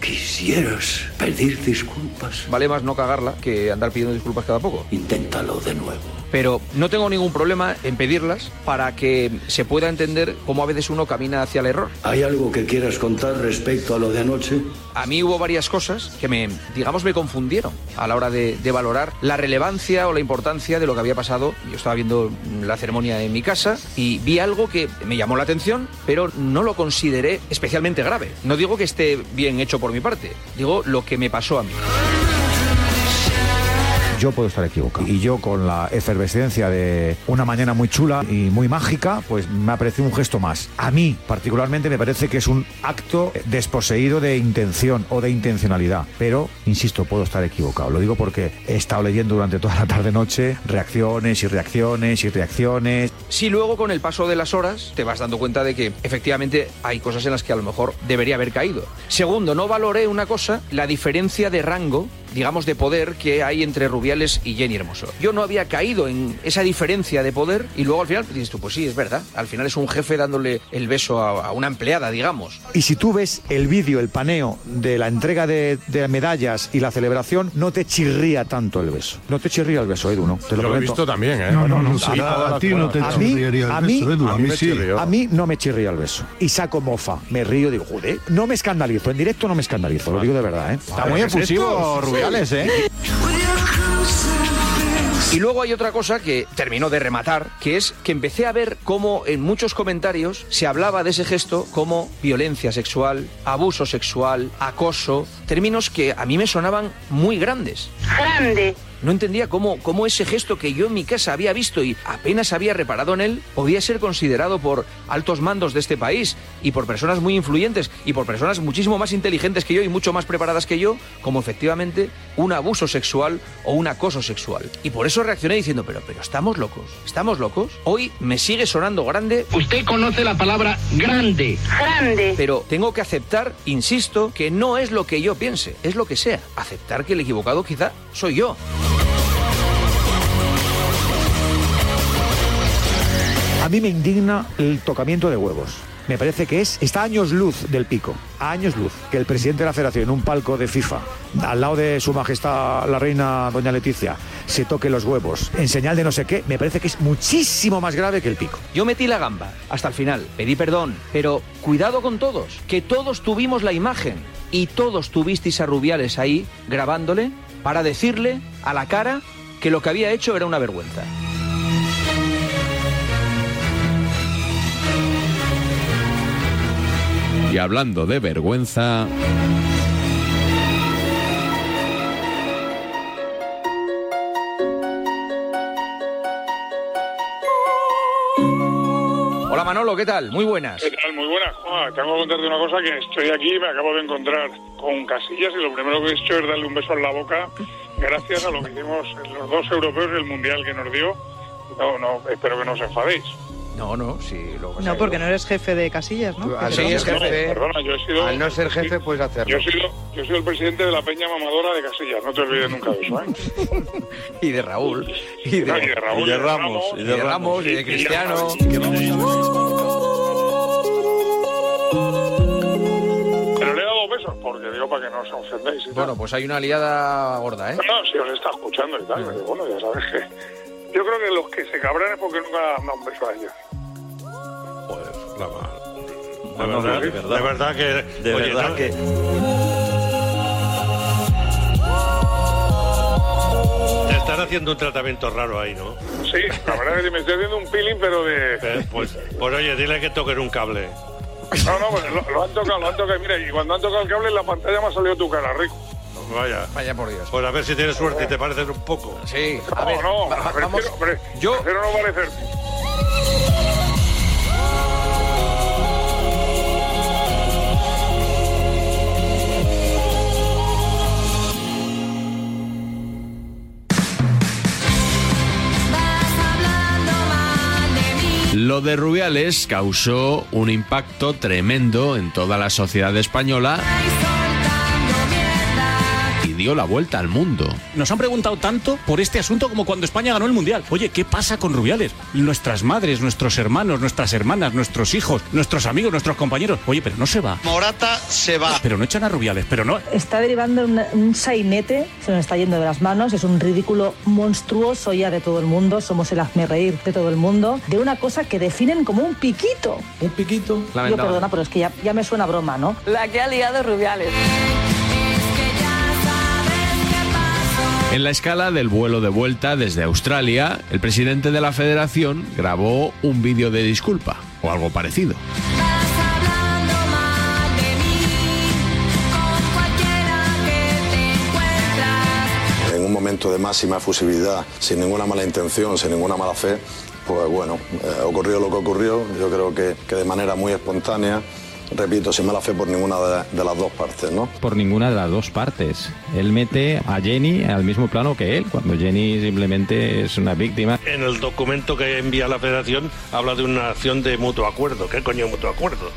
S5: Quisieras pedir disculpas.
S31: Vale más no cagarla que andar pidiendo disculpas cada poco.
S5: Inténtalo de nuevo.
S31: Pero no tengo ningún problema en pedirlas para que se pueda entender cómo a veces uno camina hacia el error.
S5: ¿Hay algo que quieras contar respecto a lo de anoche?
S31: A mí hubo varias cosas que me, digamos, me confundieron a la hora de, de valorar la relevancia o la importancia de lo que había pasado. Yo estaba viendo la ceremonia en mi casa y vi algo que me llamó la atención, pero no lo consideré especialmente grave. No digo que esté bien hecho por mi parte, digo lo que me pasó a mí.
S23: Yo puedo estar equivocado. Y yo con la efervescencia de una mañana muy chula y muy mágica, pues me ha parecido un gesto más. A mí, particularmente, me parece que es un acto desposeído de intención o de intencionalidad. Pero, insisto, puedo estar equivocado. Lo digo porque he estado leyendo durante toda la tarde-noche reacciones y reacciones y reacciones.
S31: Si luego con el paso de las horas te vas dando cuenta de que efectivamente hay cosas en las que a lo mejor debería haber caído. Segundo, no valoré una cosa, la diferencia de rango digamos, de poder que hay entre Rubiales y Jenny Hermoso. Yo no había caído en esa diferencia de poder y luego al final dices tú, pues sí, es verdad. Al final es un jefe dándole el beso a, a una empleada, digamos.
S23: Y si tú ves el vídeo, el paneo de la entrega de, de medallas y la celebración, no te chirría tanto el beso. No te chirría el beso, Edu, ¿no? Te
S35: Lo he visto también, ¿eh?
S23: No, no, no.
S35: Sí,
S23: a, ti no te a mí,
S32: el
S23: a mí,
S32: beso, Edu, a mí sí.
S23: A mí no me chirría el beso. Y saco mofa, me río, digo, joder, no me escandalizo. En directo no me escandalizo, lo digo de verdad, ¿eh?
S35: Está muy efusivo, ¿eh?
S31: Y luego hay otra cosa que terminó de rematar, que es que empecé a ver cómo en muchos comentarios se hablaba de ese gesto como violencia sexual, abuso sexual, acoso, términos que a mí me sonaban muy grandes.
S55: Grande.
S31: No entendía cómo, cómo ese gesto que yo en mi casa había visto y apenas había reparado en él podía ser considerado por altos mandos de este país y por personas muy influyentes y por personas muchísimo más inteligentes que yo y mucho más preparadas que yo como efectivamente un abuso sexual o un acoso sexual. Y por eso reaccioné diciendo, pero, pero estamos locos, estamos locos. Hoy me sigue sonando grande.
S56: Usted conoce la palabra grande.
S55: Grande.
S31: Pero tengo que aceptar, insisto, que no es lo que yo piense, es lo que sea. Aceptar que el equivocado quizá soy yo.
S23: A mí me indigna el tocamiento de huevos. Me parece que es, está años luz del pico, a años luz, que el presidente de la federación en un palco de FIFA, al lado de su majestad la reina doña Leticia, se toque los huevos en señal de no sé qué, me parece que es muchísimo más grave que el pico.
S31: Yo metí la gamba hasta el final, pedí perdón, pero cuidado con todos, que todos tuvimos la imagen y todos tuvisteis a Rubiales ahí grabándole para decirle a la cara que lo que había hecho era una vergüenza.
S13: Y hablando de vergüenza,
S31: ¿qué tal? Muy buenas.
S55: ¿Qué tal? Muy buenas, Juan. Tengo que contarte una cosa que estoy aquí me acabo de encontrar con Casillas y lo primero que he hecho es darle un beso en la boca gracias a lo que hicimos los dos europeos y el mundial que nos dio. No, no, espero que no os enfadéis.
S31: No, no, sí. Lo
S57: No, porque no eres jefe de casillas, ¿no?
S55: Al no ser jefe- Perdona, yo he sido-
S58: Al no ser jefe, puedes hacerlo.
S55: Yo he sido, yo he sido el presidente de la peña mamadora de Casillas, no te olvides nunca de eso, ¿eh?
S31: Y de Raúl. Y
S55: No, y de Raúl,
S31: y de Ramos. Y de Ramos, y de Cristiano.
S55: Pero le he dado besos porque digo para que no os ofendáis. y tal.
S31: Bueno, pues hay una aliada gorda, ¿eh?
S55: No, no, si os está escuchando y tal, pero bueno, ya sabes que... Yo creo que los que se cabran es porque nunca han dado un beso a ellos.
S35: La mal.
S55: No,
S35: De
S55: no,
S35: verdad,
S55: de
S35: de
S55: verdad.
S35: verdad, que.
S55: De
S35: oye,
S55: verdad
S35: no-
S55: que-
S35: Te están haciendo un tratamiento raro ahí, ¿no?
S55: Sí, la verdad es que me estoy haciendo un peeling, pero de...
S35: Eh, pues, pues oye, dile que toquen un cable.
S55: No, no, pues lo, lo han tocado, lo han tocado. Mira, y cuando han tocado el cable en la pantalla me ha salido tu cara, Rico.
S35: Vaya.
S31: Vaya por Dios.
S35: Pues a ver si tienes suerte y te parecen un poco.
S31: Sí,
S55: No, no, prefiero, pre- prefiero no parecer.
S13: De Rubiales causó un impacto tremendo en toda la sociedad española dio la vuelta al mundo.
S14: Nos han preguntado tanto por este asunto como cuando España ganó el Mundial. Oye, ¿qué pasa con Rubiales? Nuestras madres, nuestros hermanos, nuestras hermanas, nuestros hijos, nuestros amigos, nuestros compañeros. Oye, pero no se va.
S59: Morata se va.
S14: Pero no echan a Rubiales, pero no.
S57: Está derivando un, un sainete, se nos está yendo de las manos, es un ridículo monstruoso ya de todo el mundo, somos el hazme reír de todo el mundo, de una cosa que definen como un piquito.
S31: ¿Un piquito?
S57: Yo perdona, pero es que ya, ya me suena broma, ¿no?
S55: La que ha liado Rubiales.
S13: En la escala del vuelo de vuelta desde Australia, el presidente de la federación grabó un vídeo de disculpa o algo parecido.
S60: En un momento
S61: de máxima efusividad, sin ninguna mala intención, sin ninguna mala fe, pues bueno, eh, ocurrió lo que ocurrió, yo creo que, que de manera muy espontánea repito, sin mala fe por ninguna de, de, las dos partes, ¿no?
S62: Por ninguna de las dos partes. Él mete a Jenny al mismo plano que él, cuando Jenny simplemente es una víctima.
S35: En el documento que envía la federación habla de una acción de mutuo acuerdo. ¿Qué coño mutuo acuerdo?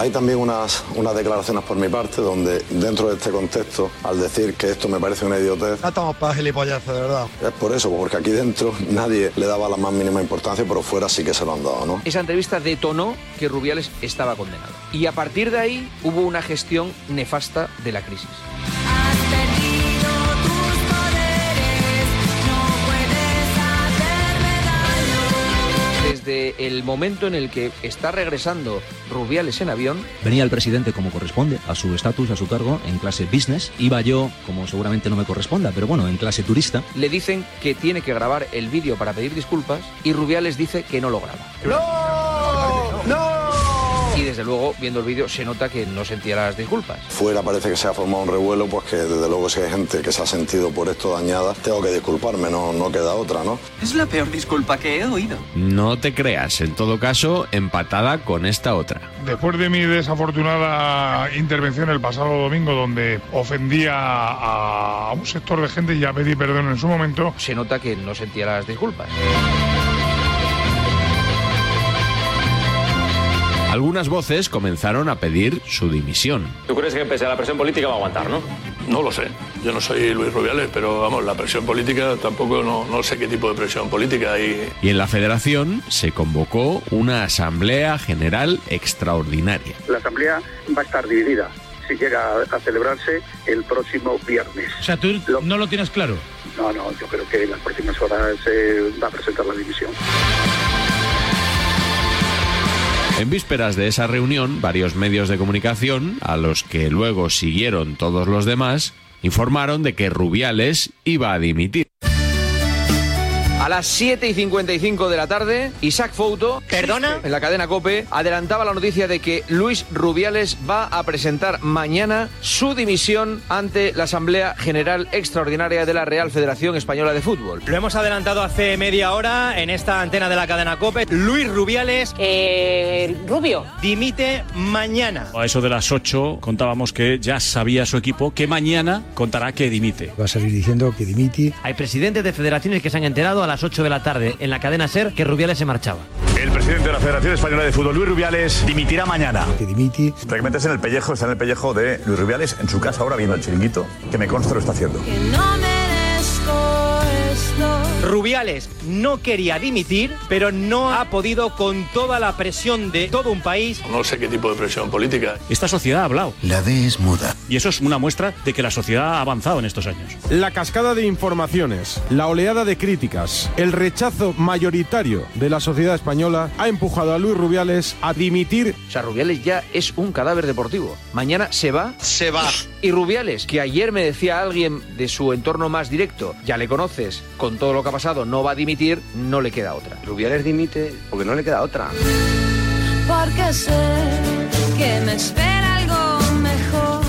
S61: Hay también unas, unas declaraciones por mi parte donde dentro de este contexto, al decir que esto me parece una idiotez...
S28: No estamos para gilipolleces, de verdad.
S61: Es por eso, porque aquí dentro nadie le daba la más mínima importancia, pero fuera sí que se lo han dado, ¿no?
S31: Esa entrevista detonó que Rubiales estaba condenado. Y a partir de ahí hubo una gestión nefasta de la crisis. Desde el momento en el que está regresando Rubiales en avión.
S63: Venía el presidente como corresponde, a su estatus, a su cargo, en clase business. Iba yo, como seguramente no me corresponda, pero bueno, en clase turista.
S31: Le dicen que tiene que grabar el vídeo para pedir disculpas y Rubiales dice que no lo graba.
S28: ¡No!
S31: Y desde luego, viendo el vídeo, se nota que no sentía las disculpas.
S61: Fuera parece que se ha formado un revuelo, pues que desde luego si hay gente que se ha sentido por esto dañada, tengo que disculparme, no, no queda otra, ¿no?
S26: Es la peor disculpa que he oído.
S13: No te creas, en todo caso, empatada con esta otra.
S55: Después de mi desafortunada intervención el pasado domingo, donde ofendía a un sector de gente y ya pedí perdón en su momento,
S31: se nota que no sentía las disculpas.
S13: Algunas voces comenzaron a pedir su dimisión.
S46: ¿Tú crees que pese a la presión política va a aguantar, no?
S45: No lo sé. Yo no soy Luis Rubiales, pero vamos, la presión política tampoco no, no sé qué tipo de presión política hay.
S13: Y en la federación se convocó una asamblea general extraordinaria.
S64: La asamblea va a estar dividida si llega a celebrarse el próximo viernes.
S14: O sea, ¿tú lo... no lo tienes claro?
S64: No, no, yo creo que en las próximas horas se va a presentar la división.
S13: En vísperas de esa reunión, varios medios de comunicación, a los que luego siguieron todos los demás, informaron de que Rubiales iba a dimitir.
S31: A las 7 y 55 de la tarde, Isaac Fouto,
S26: ¿Perdona?
S31: en la cadena COPE, adelantaba la noticia de que Luis Rubiales va a presentar mañana su dimisión ante la Asamblea General Extraordinaria de la Real Federación Española de Fútbol.
S26: Lo hemos adelantado hace media hora en esta antena de la cadena COPE. Luis Rubiales.
S64: Eh, Rubio.
S26: Dimite mañana.
S14: A eso de las 8 contábamos que ya sabía su equipo que mañana contará que dimite.
S28: Va a salir diciendo que dimite.
S26: Hay presidentes de federaciones que se han enterado a las 8 de la tarde en la cadena SER que Rubiales se marchaba.
S5: El presidente de la Federación Española de Fútbol, Luis Rubiales, dimitirá mañana.
S28: Que dimiti.
S5: Te metes en el pellejo, está en el pellejo de Luis Rubiales en su casa ahora viendo el chiringuito, que me consta lo está haciendo.
S64: Que no merezco esto.
S26: Rubiales no quería dimitir, pero no ha podido con toda la presión de todo un país.
S45: No sé qué tipo de presión política.
S14: Esta sociedad ha hablado.
S65: La D es muda.
S14: Y eso es una muestra de que la sociedad ha avanzado en estos años.
S33: La cascada de informaciones, la oleada de críticas, el rechazo mayoritario de la sociedad española ha empujado a Luis Rubiales a dimitir.
S31: O sea, Rubiales ya es un cadáver deportivo. Mañana se va.
S65: Se va.
S31: Y Rubiales, que ayer me decía alguien de su entorno más directo, ya le conoces, con todo lo que ha pasado, no va a dimitir, no le queda otra.
S66: Rubiales dimite porque no le queda otra.
S64: Porque sé que me espera algo mejor.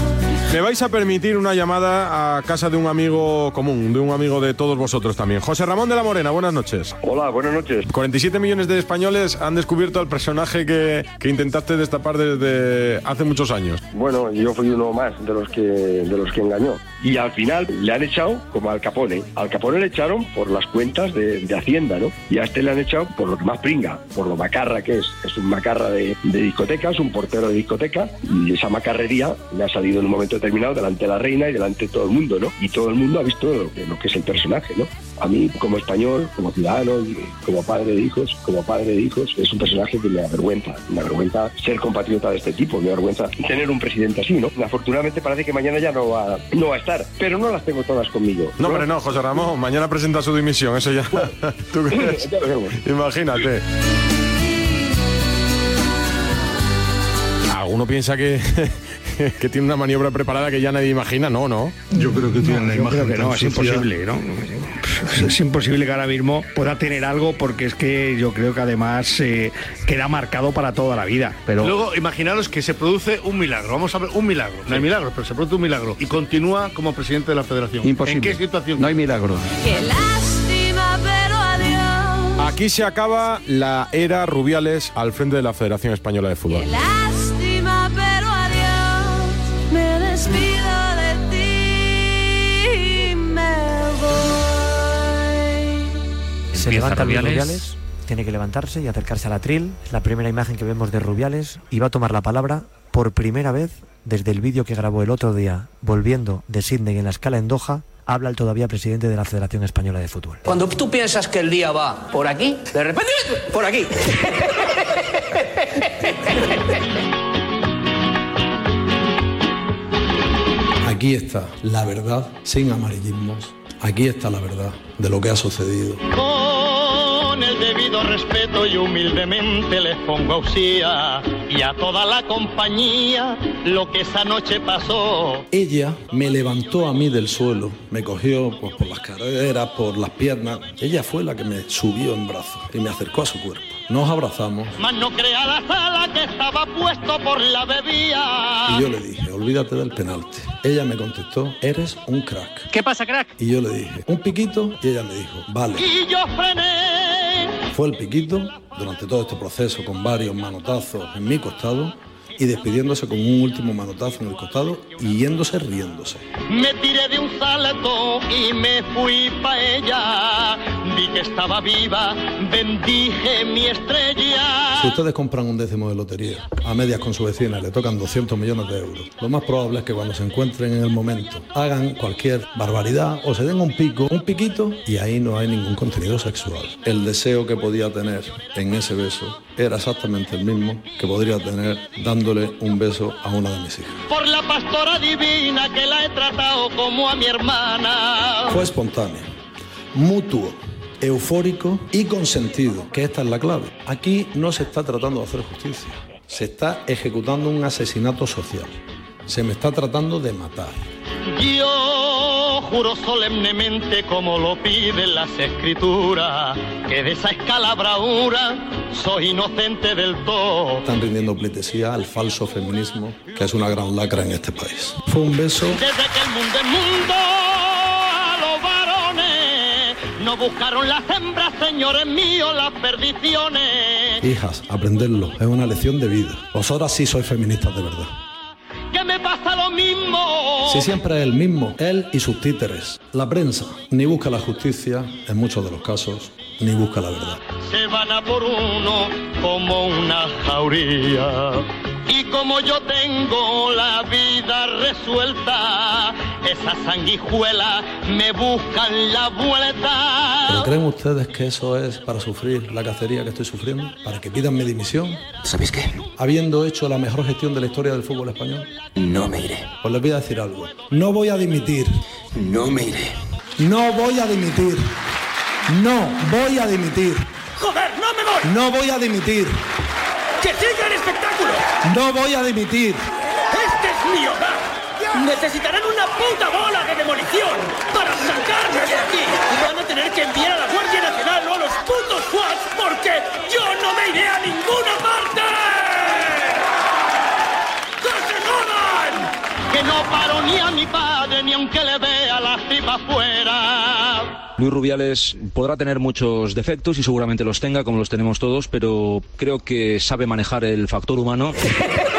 S33: Me vais a permitir una llamada a casa de un amigo común, de un amigo de todos vosotros también. José Ramón de la Morena, buenas noches.
S45: Hola, buenas noches.
S33: 47 millones de españoles han descubierto al personaje que, que intentaste destapar desde hace muchos años.
S45: Bueno, yo fui uno más de los que de los que engañó. Y al final le han echado como al Capone. Al Capone le echaron por las cuentas de, de Hacienda, ¿no? Y a este le han echado por lo que más pringa, por lo macarra que es. Es un macarra de, de discoteca, es un portero de discoteca. Y esa macarrería le ha salido en un momento determinado delante de la reina y delante de todo el mundo, ¿no? Y todo el mundo ha visto lo lo que es el personaje, ¿no? A mí, como español, como ciudadano, y como padre de hijos, como padre de hijos, es un personaje que me avergüenza. Me avergüenza ser compatriota de este tipo, me avergüenza tener un presidente así, ¿no? Afortunadamente parece que mañana ya no va, no va a estar, pero no las tengo todas conmigo.
S33: No, hombre, no, José Ramón, mañana presenta su dimisión, eso ya. ¿Tú crees?
S45: Ya.
S33: Imagínate. Alguno piensa que, que tiene una maniobra preparada que ya nadie imagina, no, no.
S67: Yo creo que tiene una
S68: yo
S67: imagen
S68: que no, es imposible, ¿no? Es imposible que ahora mismo pueda tener algo porque es que yo creo que además eh, queda marcado para toda la vida. Pero
S69: Luego, imaginaros que se produce un milagro. Vamos a ver, un milagro. No hay milagro, pero se produce un milagro. Y continúa como presidente de la federación.
S68: Imposible.
S69: ¿En qué situación?
S68: no hay milagro.
S70: Qué lástima, pero adiós.
S33: Aquí se acaba la era Rubiales al frente de la Federación Española de Fútbol.
S71: Se levanta
S59: Rubiales.
S71: Rubiales, tiene que levantarse y acercarse al atril. Es la primera imagen que vemos de Rubiales y va a tomar la palabra por primera vez desde el vídeo que grabó el otro día volviendo de Sydney en la escala en Doha. Habla el todavía presidente de la Federación Española de Fútbol.
S72: Cuando tú piensas que el día va por aquí, de repente, por aquí.
S73: Aquí está la verdad, sin amarillismos. Aquí está la verdad de lo que ha sucedido.
S24: Respeto y humildemente les pongo a Usía y a toda la compañía lo que esa noche pasó.
S73: Ella me levantó a mí del suelo, me cogió pues, por las caderas, por las piernas. Ella fue la que me subió en brazos y me acercó a su cuerpo. Nos abrazamos
S24: Mas no crea la sala que estaba puesto por la bebida.
S73: y yo le dije, olvídate del penalti. Ella me contestó, eres un crack.
S24: ¿Qué pasa, crack?
S73: Y yo le dije, un piquito y ella me dijo, vale.
S24: Y yo frené.
S73: Fue el piquito durante todo este proceso con varios manotazos en mi costado y despidiéndose con un último manotazo en el costado y yéndose riéndose.
S24: Me tiré de un salto y me fui pa' ella. Vi que estaba viva, bendije mi estrella.
S73: Si ustedes compran un décimo de lotería a medias con su vecina le tocan 200 millones de euros, lo más probable es que cuando se encuentren en el momento hagan cualquier barbaridad o se den un pico, un piquito y ahí no hay ningún contenido sexual. El deseo que podía tener en ese beso era exactamente el mismo que podría tener dándole un beso a una de mis hijas.
S24: Por la pastora divina que la he tratado como a mi hermana.
S73: Fue espontáneo, mutuo, eufórico y consentido, que esta es la clave. Aquí no se está tratando de hacer justicia, se está ejecutando un asesinato social. Se me está tratando de matar.
S24: Yo juro solemnemente como lo piden las escrituras, que de esa escala bravura soy inocente del todo.
S73: Están rindiendo pleitesía al falso feminismo, que es una gran lacra en este país. Fue un beso
S24: Desde que el mundo es mundo, a los varones no buscaron las hembras, señores míos, las perdiciones.
S73: Hijas, aprenderlo es una lección de vida. Vosotras sí sois feministas de verdad.
S24: Que me pasa lo mismo.
S73: Si siempre es el mismo, él y sus títeres. La prensa ni busca la justicia, en muchos de los casos, ni busca la verdad.
S24: se van a por uno como una jauría. Y como yo tengo la vida resuelta, esas sanguijuelas me buscan la
S73: ¿Pero
S24: vuelta.
S73: creen ustedes que eso es para sufrir la cacería que estoy sufriendo? ¿Para que pidan mi dimisión?
S74: ¿Sabéis qué?
S73: Habiendo hecho la mejor gestión de la historia del fútbol español.
S74: No me iré.
S73: Pues les voy a decir algo. No voy a dimitir.
S74: No me iré.
S73: No voy a dimitir. No voy a dimitir.
S24: ¡Joder, no me voy!
S73: No voy a dimitir.
S24: ¡Que siga el espectáculo!
S73: No voy a dimitir.
S24: ¡Este es mi hogar! Necesitarán una puta bola de demolición para sacarme de aquí. Y van a tener que enviar a la Guardia Nacional o a los putos SWAT porque yo no me iré a ninguna parte. ¡Que se jodan! Que no paro ni a mi padre ni aunque le vea la tripa afuera.
S59: Luis Rubiales podrá tener muchos defectos y seguramente los tenga, como los tenemos todos, pero creo que sabe manejar el factor humano.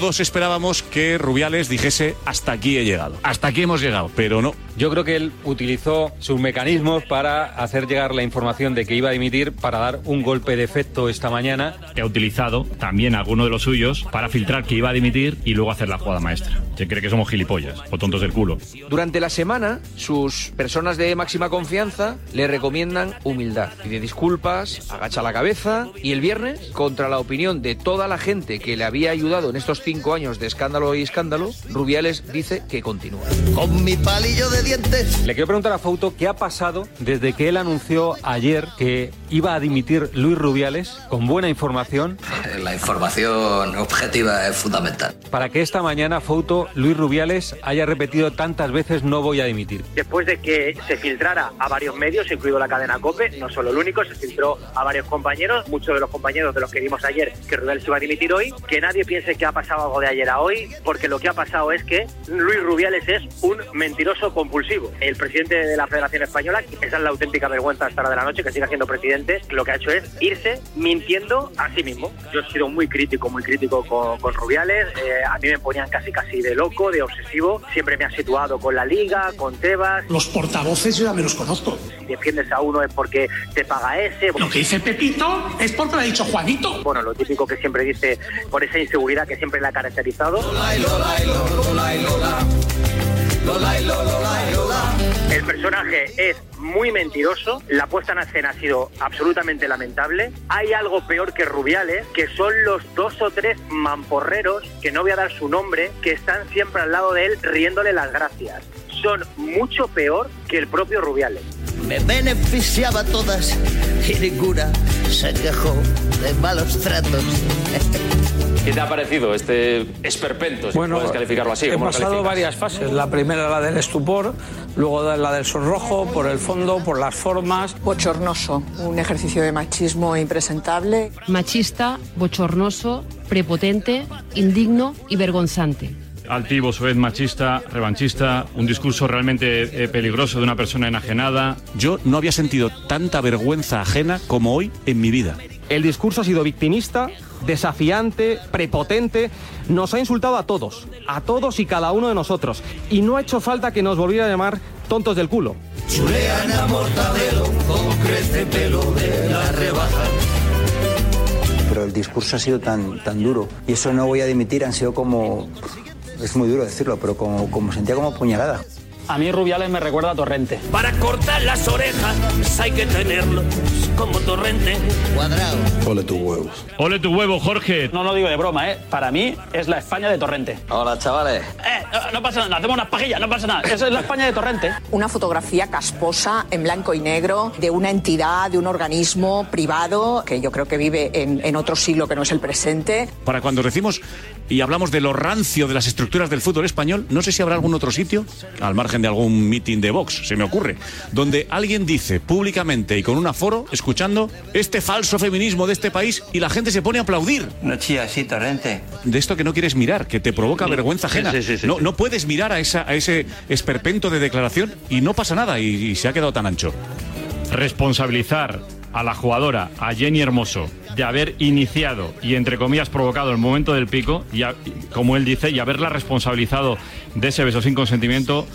S14: Todos esperábamos que Rubiales dijese hasta aquí he llegado. Hasta aquí hemos llegado, pero no.
S75: Yo creo que él utilizó sus mecanismos para hacer llegar la información de que iba a dimitir para dar un golpe de efecto esta mañana.
S76: que ha utilizado también alguno de los suyos para filtrar que iba a dimitir y luego hacer la jugada maestra. Se cree que somos gilipollas o tontos del culo.
S31: Durante la semana, sus personas de máxima confianza le recomiendan humildad. Pide disculpas, agacha la cabeza y el viernes, contra la opinión de toda la gente que le había ayudado en estos cinco años de escándalo y escándalo, Rubiales dice que continúa.
S77: Con mi palillo de
S5: valientes.
S78: Le quiero preguntar a Fouto qué ha pasado desde que él anunció ayer que iba a dimitir Luis Rubiales con buena información
S79: La información objetiva es fundamental.
S78: para que esta mañana Fouto Luis Rubiales haya repetido tantas veces no voy a dimitir.
S52: Después de que se filtrara a varios medios, incluido la cadena COPE, no solo el único, se filtró a varios compañeros, muchos de los compañeros de los que vimos ayer que Rubiales iba a dimitir hoy, que nadie piense que ha pasado algo de ayer a hoy, porque lo que ha pasado es que Luis Rubiales es un mentiroso compulsivo. El presidente de la Federación Española, esa es la auténtica vergüenza hasta la de la noche, que siga siendo presidente, lo que ha hecho es irse mintiendo a sí mismo. Yo he sido muy crítico, muy crítico con, con Rubiales, eh, a mí me ponían casi casi de loco, de obsesivo, siempre me ha situado con la Liga, con Tebas,
S80: Los portavoces yo ya me los conozco.
S52: si defiendes a uno es porque te paga ese.
S80: Lo que dice Pepito es porque lo ha dicho Juanito.
S52: Bueno, lo típico que siempre dice por esa inseguridad que siempre le ha caracterizado. El personaje es muy mentiroso, la puesta en escena ha sido absolutamente lamentable. Hay algo peor que Rubiales, que son los dos o tres mamporreros, que no voy a dar su nombre, que están siempre al lado de él riéndole las gracias. Son mucho peor que el propio Rubiales.
S5: Me beneficiaba a todas y ninguna se quejó de malos tratos.
S81: ¿Qué te ha parecido este esperpento, si puedes calificarlo así?
S82: He
S81: ¿Cómo lo
S82: pasado varias fases. La primera la del estupor, luego la del sonrojo, por el fondo, por las formas.
S83: Bochornoso, un ejercicio de machismo impresentable.
S84: Machista, bochornoso, prepotente, indigno y vergonzante.
S85: Altivo, soez machista, revanchista, un discurso realmente eh, peligroso de una persona enajenada.
S14: Yo no había sentido tanta vergüenza ajena como hoy en mi vida.
S86: El discurso ha sido victimista, desafiante, prepotente. Nos ha insultado a todos, a todos y cada uno de nosotros. Y no ha hecho falta que nos volviera a llamar tontos del culo.
S5: Chulean a mortadelo con crece pelo de la rebaja.
S86: pero el discurso ha sido tan, tan duro. Y eso no voy a dimitir, han sido como, es muy duro decirlo, pero como, sentía como puñalada.
S82: A mí Rubiales me recuerda a Torrente.
S5: Para cortar las orejas hay que tenerlos como torrente. Cuadrado.
S73: Ole tus huevos.
S85: Ole tu huevo, Jorge.
S82: No lo digo de broma, ¿eh? Para mí es la España de Torrente.
S79: Hola, chavales.
S82: Eh, no, no pasa nada, hacemos unas pajillas, no pasa nada. Esa es la España de Torrente.
S83: Una fotografía casposa en blanco y negro de una entidad, de un organismo privado que yo creo que vive en, en otro siglo que no es el presente.
S14: Para cuando decimos y hablamos de lo rancio de las estructuras del fútbol español, no sé si habrá algún otro sitio, al margen de algún meeting de Vox, se me ocurre, donde alguien dice públicamente y con un aforo, escuchando, este falso feminismo de este país y la gente se pone a aplaudir.
S86: No chía así, Torrente.
S14: De esto que no quieres mirar, que te provoca vergüenza ajena.
S86: sí, sí, sí,
S14: no,
S86: sí.
S14: no puedes mirar a, esa, a ese esperpento de declaración y no pasa nada y, y se ha quedado tan ancho.
S85: Responsabilizar a la jugadora, a Jenny Hermoso, de haber iniciado y entre comillas provocado el momento del pico, y a- y como él dice, y haberla responsabilizado de ese beso sin consentimiento,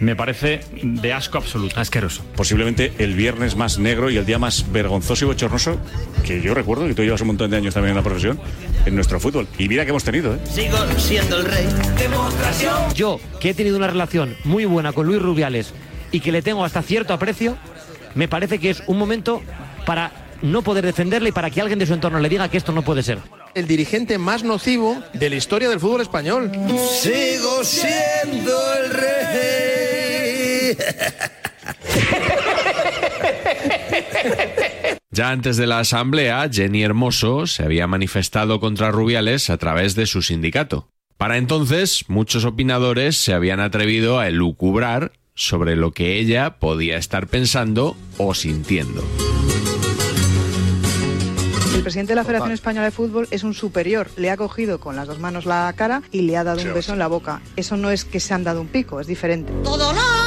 S85: me parece de asco absoluto.
S14: Asqueroso. Posiblemente el viernes más negro y el día más vergonzoso y bochornoso que yo recuerdo, que tú llevas un montón de años también en la profesión, en nuestro fútbol. Y mira que hemos tenido, ¿eh?
S5: Sigo siendo el rey. Demostración.
S87: Yo, que he tenido una relación muy buena con Luis Rubiales y que le tengo hasta cierto aprecio, me parece que es un momento para no poder defenderle y para que alguien de su entorno le diga que esto no puede ser.
S36: El dirigente más nocivo de la historia del fútbol español.
S5: Sigo siendo el rey.
S13: Ya antes de la asamblea, Jenny Hermoso se había manifestado contra Rubiales a través de su sindicato. Para entonces, muchos opinadores se habían atrevido a elucubrar sobre lo que ella podía estar pensando o sintiendo.
S88: El presidente de la Federación Española de Fútbol es un superior. Le ha cogido con las dos manos la cara y le ha dado un beso en la boca. Eso no es que se han dado un pico, es diferente.
S5: Todo lo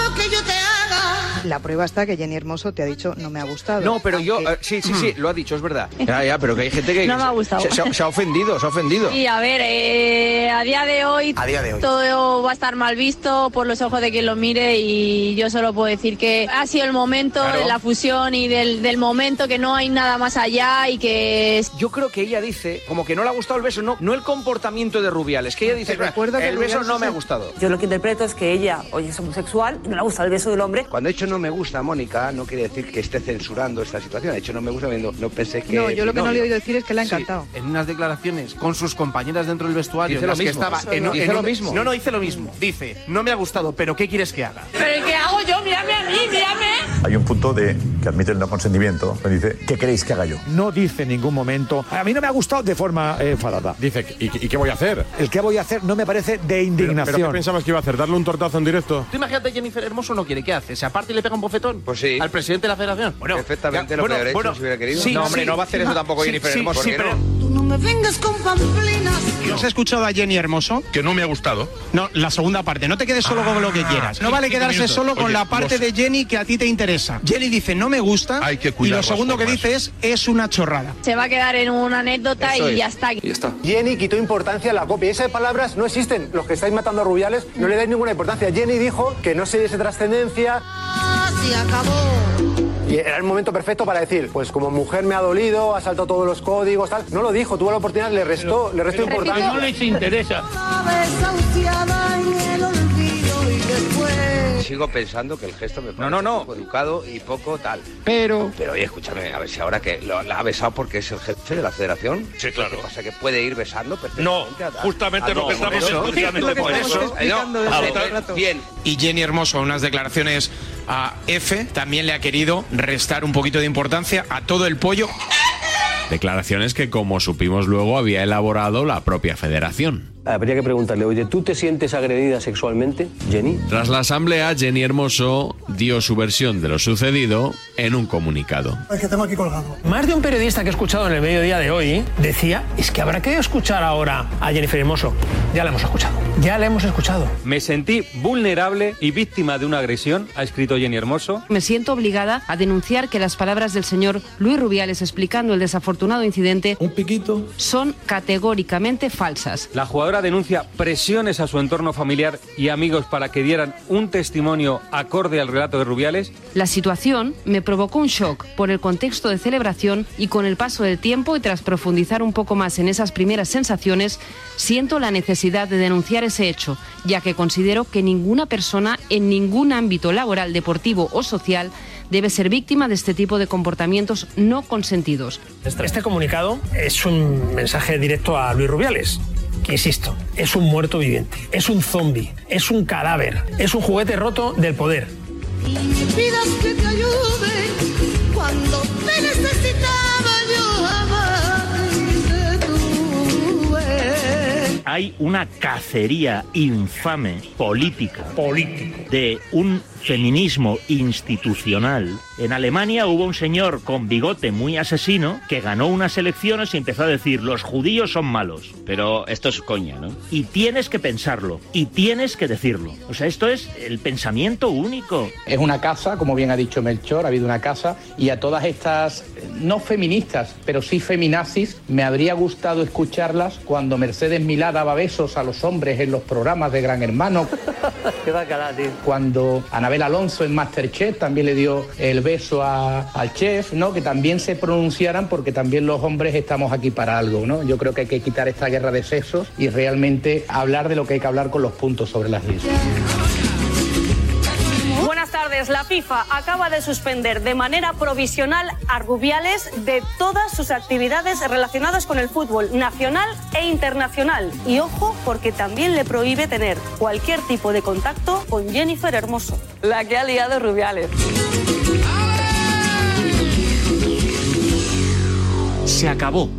S88: La prueba está que Jenny Hermoso te ha dicho no me ha gustado.
S31: No, pero yo, eh, sí, sí, sí, lo ha dicho, es verdad. Ya, ya, pero que hay gente que
S24: No me ha gustado.
S31: Se, se ha- se ha ofendido, se ha ofendido.
S24: Y a ver, eh, a día de hoy
S31: A día de hoy.
S24: todo va a estar mal visto por los ojos de quien lo mire y yo solo puedo decir que ha sido el momento
S31: Claro.
S24: de la fusión y del, del momento que no hay nada más allá y que es-
S31: Yo creo que ella dice, como que no le ha gustado el beso, no, no el comportamiento de Rubiales, que ella dice,
S88: recuerdo que
S31: el beso no me ha gustado.
S89: Yo lo que interpreto es que ella hoy es homosexual y no le gusta el beso del hombre.
S26: Cuando he dicho no me gusta, Mónica, no quiere decir que esté censurando esta situación. De hecho, no me gusta viendo, no pensé que.
S88: No, yo lo que no le he oído decir es que le ha encantado.
S36: En unas declaraciones con sus compañeras dentro del vestuario.
S31: Dice
S36: en
S31: lo
S36: las que
S31: mismo.
S36: estaba
S31: Eso
S36: en-
S31: no.
S36: en
S31: Dice lo mismo.
S36: No, no, dice lo mismo. Dice, no me ha gustado, pero ¿qué quieres que haga?
S24: Pero ¿qué hago
S25: yo, mírame a mí, mírame.
S90: Hay un punto de que admite el no consentimiento, que dice, ¿qué queréis que haga yo?
S23: No dice en ningún momento, a mí no me ha gustado de forma eh, enfadada.
S35: Dice, ¿y, y qué voy a hacer?
S23: El que voy a hacer no me parece de
S35: ¿Pero,
S23: indignación.
S35: pero qué pensabas que iba a hacer? ¿Darle un tortazo en directo?
S36: Tú imagínate Jennifer Hermoso no quiere, ¿qué hace? ¿Se aparte y le pega un bofetón?
S26: Pues sí.
S36: ¿Al presidente de la federación? Bueno,
S26: Perfectamente
S36: ya,
S26: lo
S36: bueno,
S26: que hubiera
S36: bueno,
S26: hecho si hubiera querido.
S36: sí,
S26: no, hombre,
S36: sí,
S26: no va a hacer eso tampoco
S36: sí,
S26: Jennifer
S36: sí,
S26: Hermoso.
S36: sí,
S26: ¿por qué
S36: pero-
S26: no?
S91: Me vengas con pamplinas.
S38: ¿No has escuchado a Jenny Hermoso?
S35: Que no me ha gustado.
S38: No, la segunda parte. No te quedes solo con lo que quieras. No vale quedarse
S35: minutos.
S38: solo con
S35: Oye,
S38: la parte de Jenny que a ti te interesa. Jenny dice no me gusta
S35: Hay que
S38: y
S35: cuidar
S38: lo
S35: las
S38: segundo que dice es es una chorrada.
S92: Se va a quedar en una anécdota y ya está.
S38: Y está.
S81: Jenny quitó importancia a la copia. Esas palabras no existen. Los que estáis matando a Rubiales no le dais ninguna importancia. Jenny dijo que no se diese trascendencia.
S91: Se acabó.
S81: Y era el momento perfecto para decir, pues como mujer me ha dolido, ha saltado todos los códigos, tal. No lo dijo, tuvo la oportunidad, le restó, le restó importancia.
S36: interesa.
S91: La desahuciada
S26: Sigo pensando que el gesto me parece
S31: No, no, no.
S26: poco educado y poco tal.
S38: Pero...
S26: Pero oye, escúchame, a ver si ahora que lo, la ha besado porque es el jefe de la federación.
S35: Sí, claro.
S26: ¿Qué pasa? ¿Que puede ir besando
S35: No,
S26: perfectamente? a-
S35: justamente
S26: a-
S35: lo que estamos exclusivamente por eso.
S26: No, Bien,
S38: Y Jenny Hermoso, unas declaraciones a F, también le ha querido restar un poquito de importancia a todo el pollo.
S13: Declaraciones que, como supimos luego, había elaborado la propia federación.
S93: Habría que preguntarle, oye, ¿tú te sientes agredida sexualmente, Jenny?
S13: Tras la asamblea, Jenny Hermoso dio su versión de lo sucedido en un comunicado.
S91: Es que tengo aquí colgado.
S38: Más de un periodista que he escuchado en el mediodía de hoy decía, es que habrá que escuchar ahora a Jennifer Hermoso. Ya la hemos escuchado. Ya la hemos escuchado.
S94: Me sentí vulnerable y víctima de una agresión, ha escrito Jenny Hermoso.
S24: Me siento obligada a denunciar que las palabras del señor Luis Rubiales explicando el desafortunado incidente
S73: Un piquito.
S24: son categóricamente falsas.
S94: La jugadora denuncia presiones a su entorno familiar y amigos para que dieran un testimonio acorde al relato de Rubiales.
S24: La situación me provocó un shock por el contexto de celebración y con el paso del tiempo y tras profundizar un poco más en esas primeras sensaciones, siento la necesidad de denunciar ese hecho, ya que considero que ninguna persona en ningún ámbito laboral, deportivo o social debe ser víctima de este tipo de comportamientos no consentidos.
S38: Este comunicado es un mensaje directo a Luis Rubiales. Que insisto, es un muerto viviente, es un zombie, es un cadáver, es un juguete roto del poder.
S91: Y pidas que te ayude cuando te necesitaba yo jamás te tuve.
S14: Hay una cacería infame política, político, de un feminismo institucional. En Alemania hubo un señor con bigote muy asesino que ganó unas elecciones y empezó a decir los judíos son malos.
S95: Pero esto es coña, ¿no?
S14: Y tienes que pensarlo, y tienes que decirlo. O sea, esto es el pensamiento único.
S96: Es una casa, como bien ha dicho Melchor, ha habido una casa, y a todas estas, no feministas, pero sí feminazis, me habría gustado escucharlas cuando Mercedes Milá daba besos a los hombres en los programas de Gran Hermano.
S93: Qué bacala, tío.
S96: Cuando Anabel Alonso en Masterchef también le dio el beso a- al chef, ¿no? Que también se pronunciaran porque también los hombres estamos aquí para algo, ¿no? Yo creo que hay que quitar esta guerra de sexos y realmente hablar de lo que hay que hablar con los puntos sobre las islas.
S25: La FIFA acaba de suspender de manera provisional a Rubiales de todas sus actividades relacionadas con el fútbol nacional e internacional. Y ojo, porque también le prohíbe tener cualquier tipo de contacto con Jennifer Hermoso. La que ha liado Rubiales.
S14: Se acabó.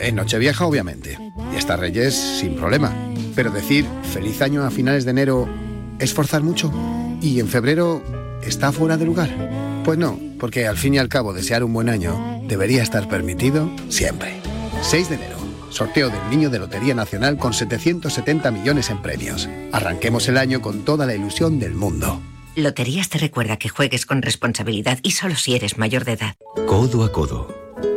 S5: En Nochevieja, obviamente. Y hasta Reyes, sin problema. Pero decir feliz año a finales de enero es forzar mucho. ¿Y en febrero está fuera de lugar? Pues no, porque al fin y al cabo desear un buen año debería estar permitido siempre. 6 de enero. Sorteo del Niño de Lotería Nacional con 770 millones en premios. Arranquemos el año con toda la ilusión del mundo.
S97: Loterías te recuerda que juegues con responsabilidad y solo si eres mayor de edad.
S98: Codo a codo,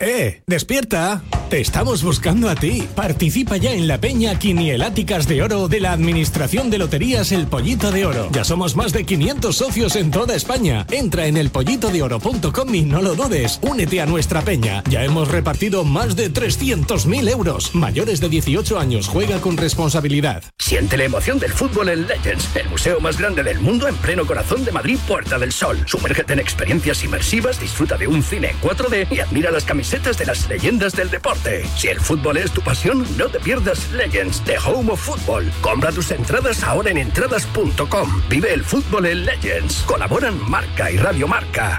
S99: ¡Eh! ¡Despierta! Te estamos buscando a ti. Participa ya en la Peña Quinieláticas de Oro de la Administración de Loterías El Pollito de Oro. Ya somos más de 500 socios en toda España. Entra en elpollitodeoro.com y no lo dudes. Únete a nuestra peña. Ya hemos repartido más de 300.000 euros. Mayores de 18 años, juega con responsabilidad.
S5: Siente la emoción del fútbol en Legends, el museo más grande del mundo en pleno corazón de Madrid, Puerta del Sol. Sumérgete en experiencias inmersivas, disfruta de un cine en 4D y admira las camisetas de las leyendas del deporte. Si el fútbol es tu pasión, no te pierdas Legends, The Home of Football. Compra tus entradas ahora en entradas.com. Vive el fútbol en Legends. Colaboran Marca y Radio Marca.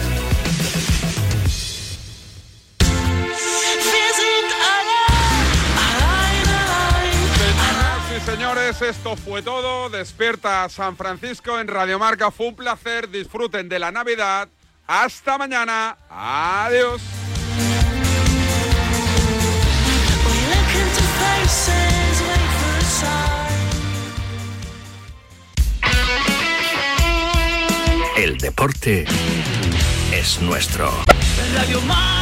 S7: Señores, esto fue todo. Despierta San Francisco en Radio Marca. Fue un placer. Disfruten de la Navidad. Hasta mañana. Adiós.
S5: El deporte es nuestro.
S100: Radio Mar.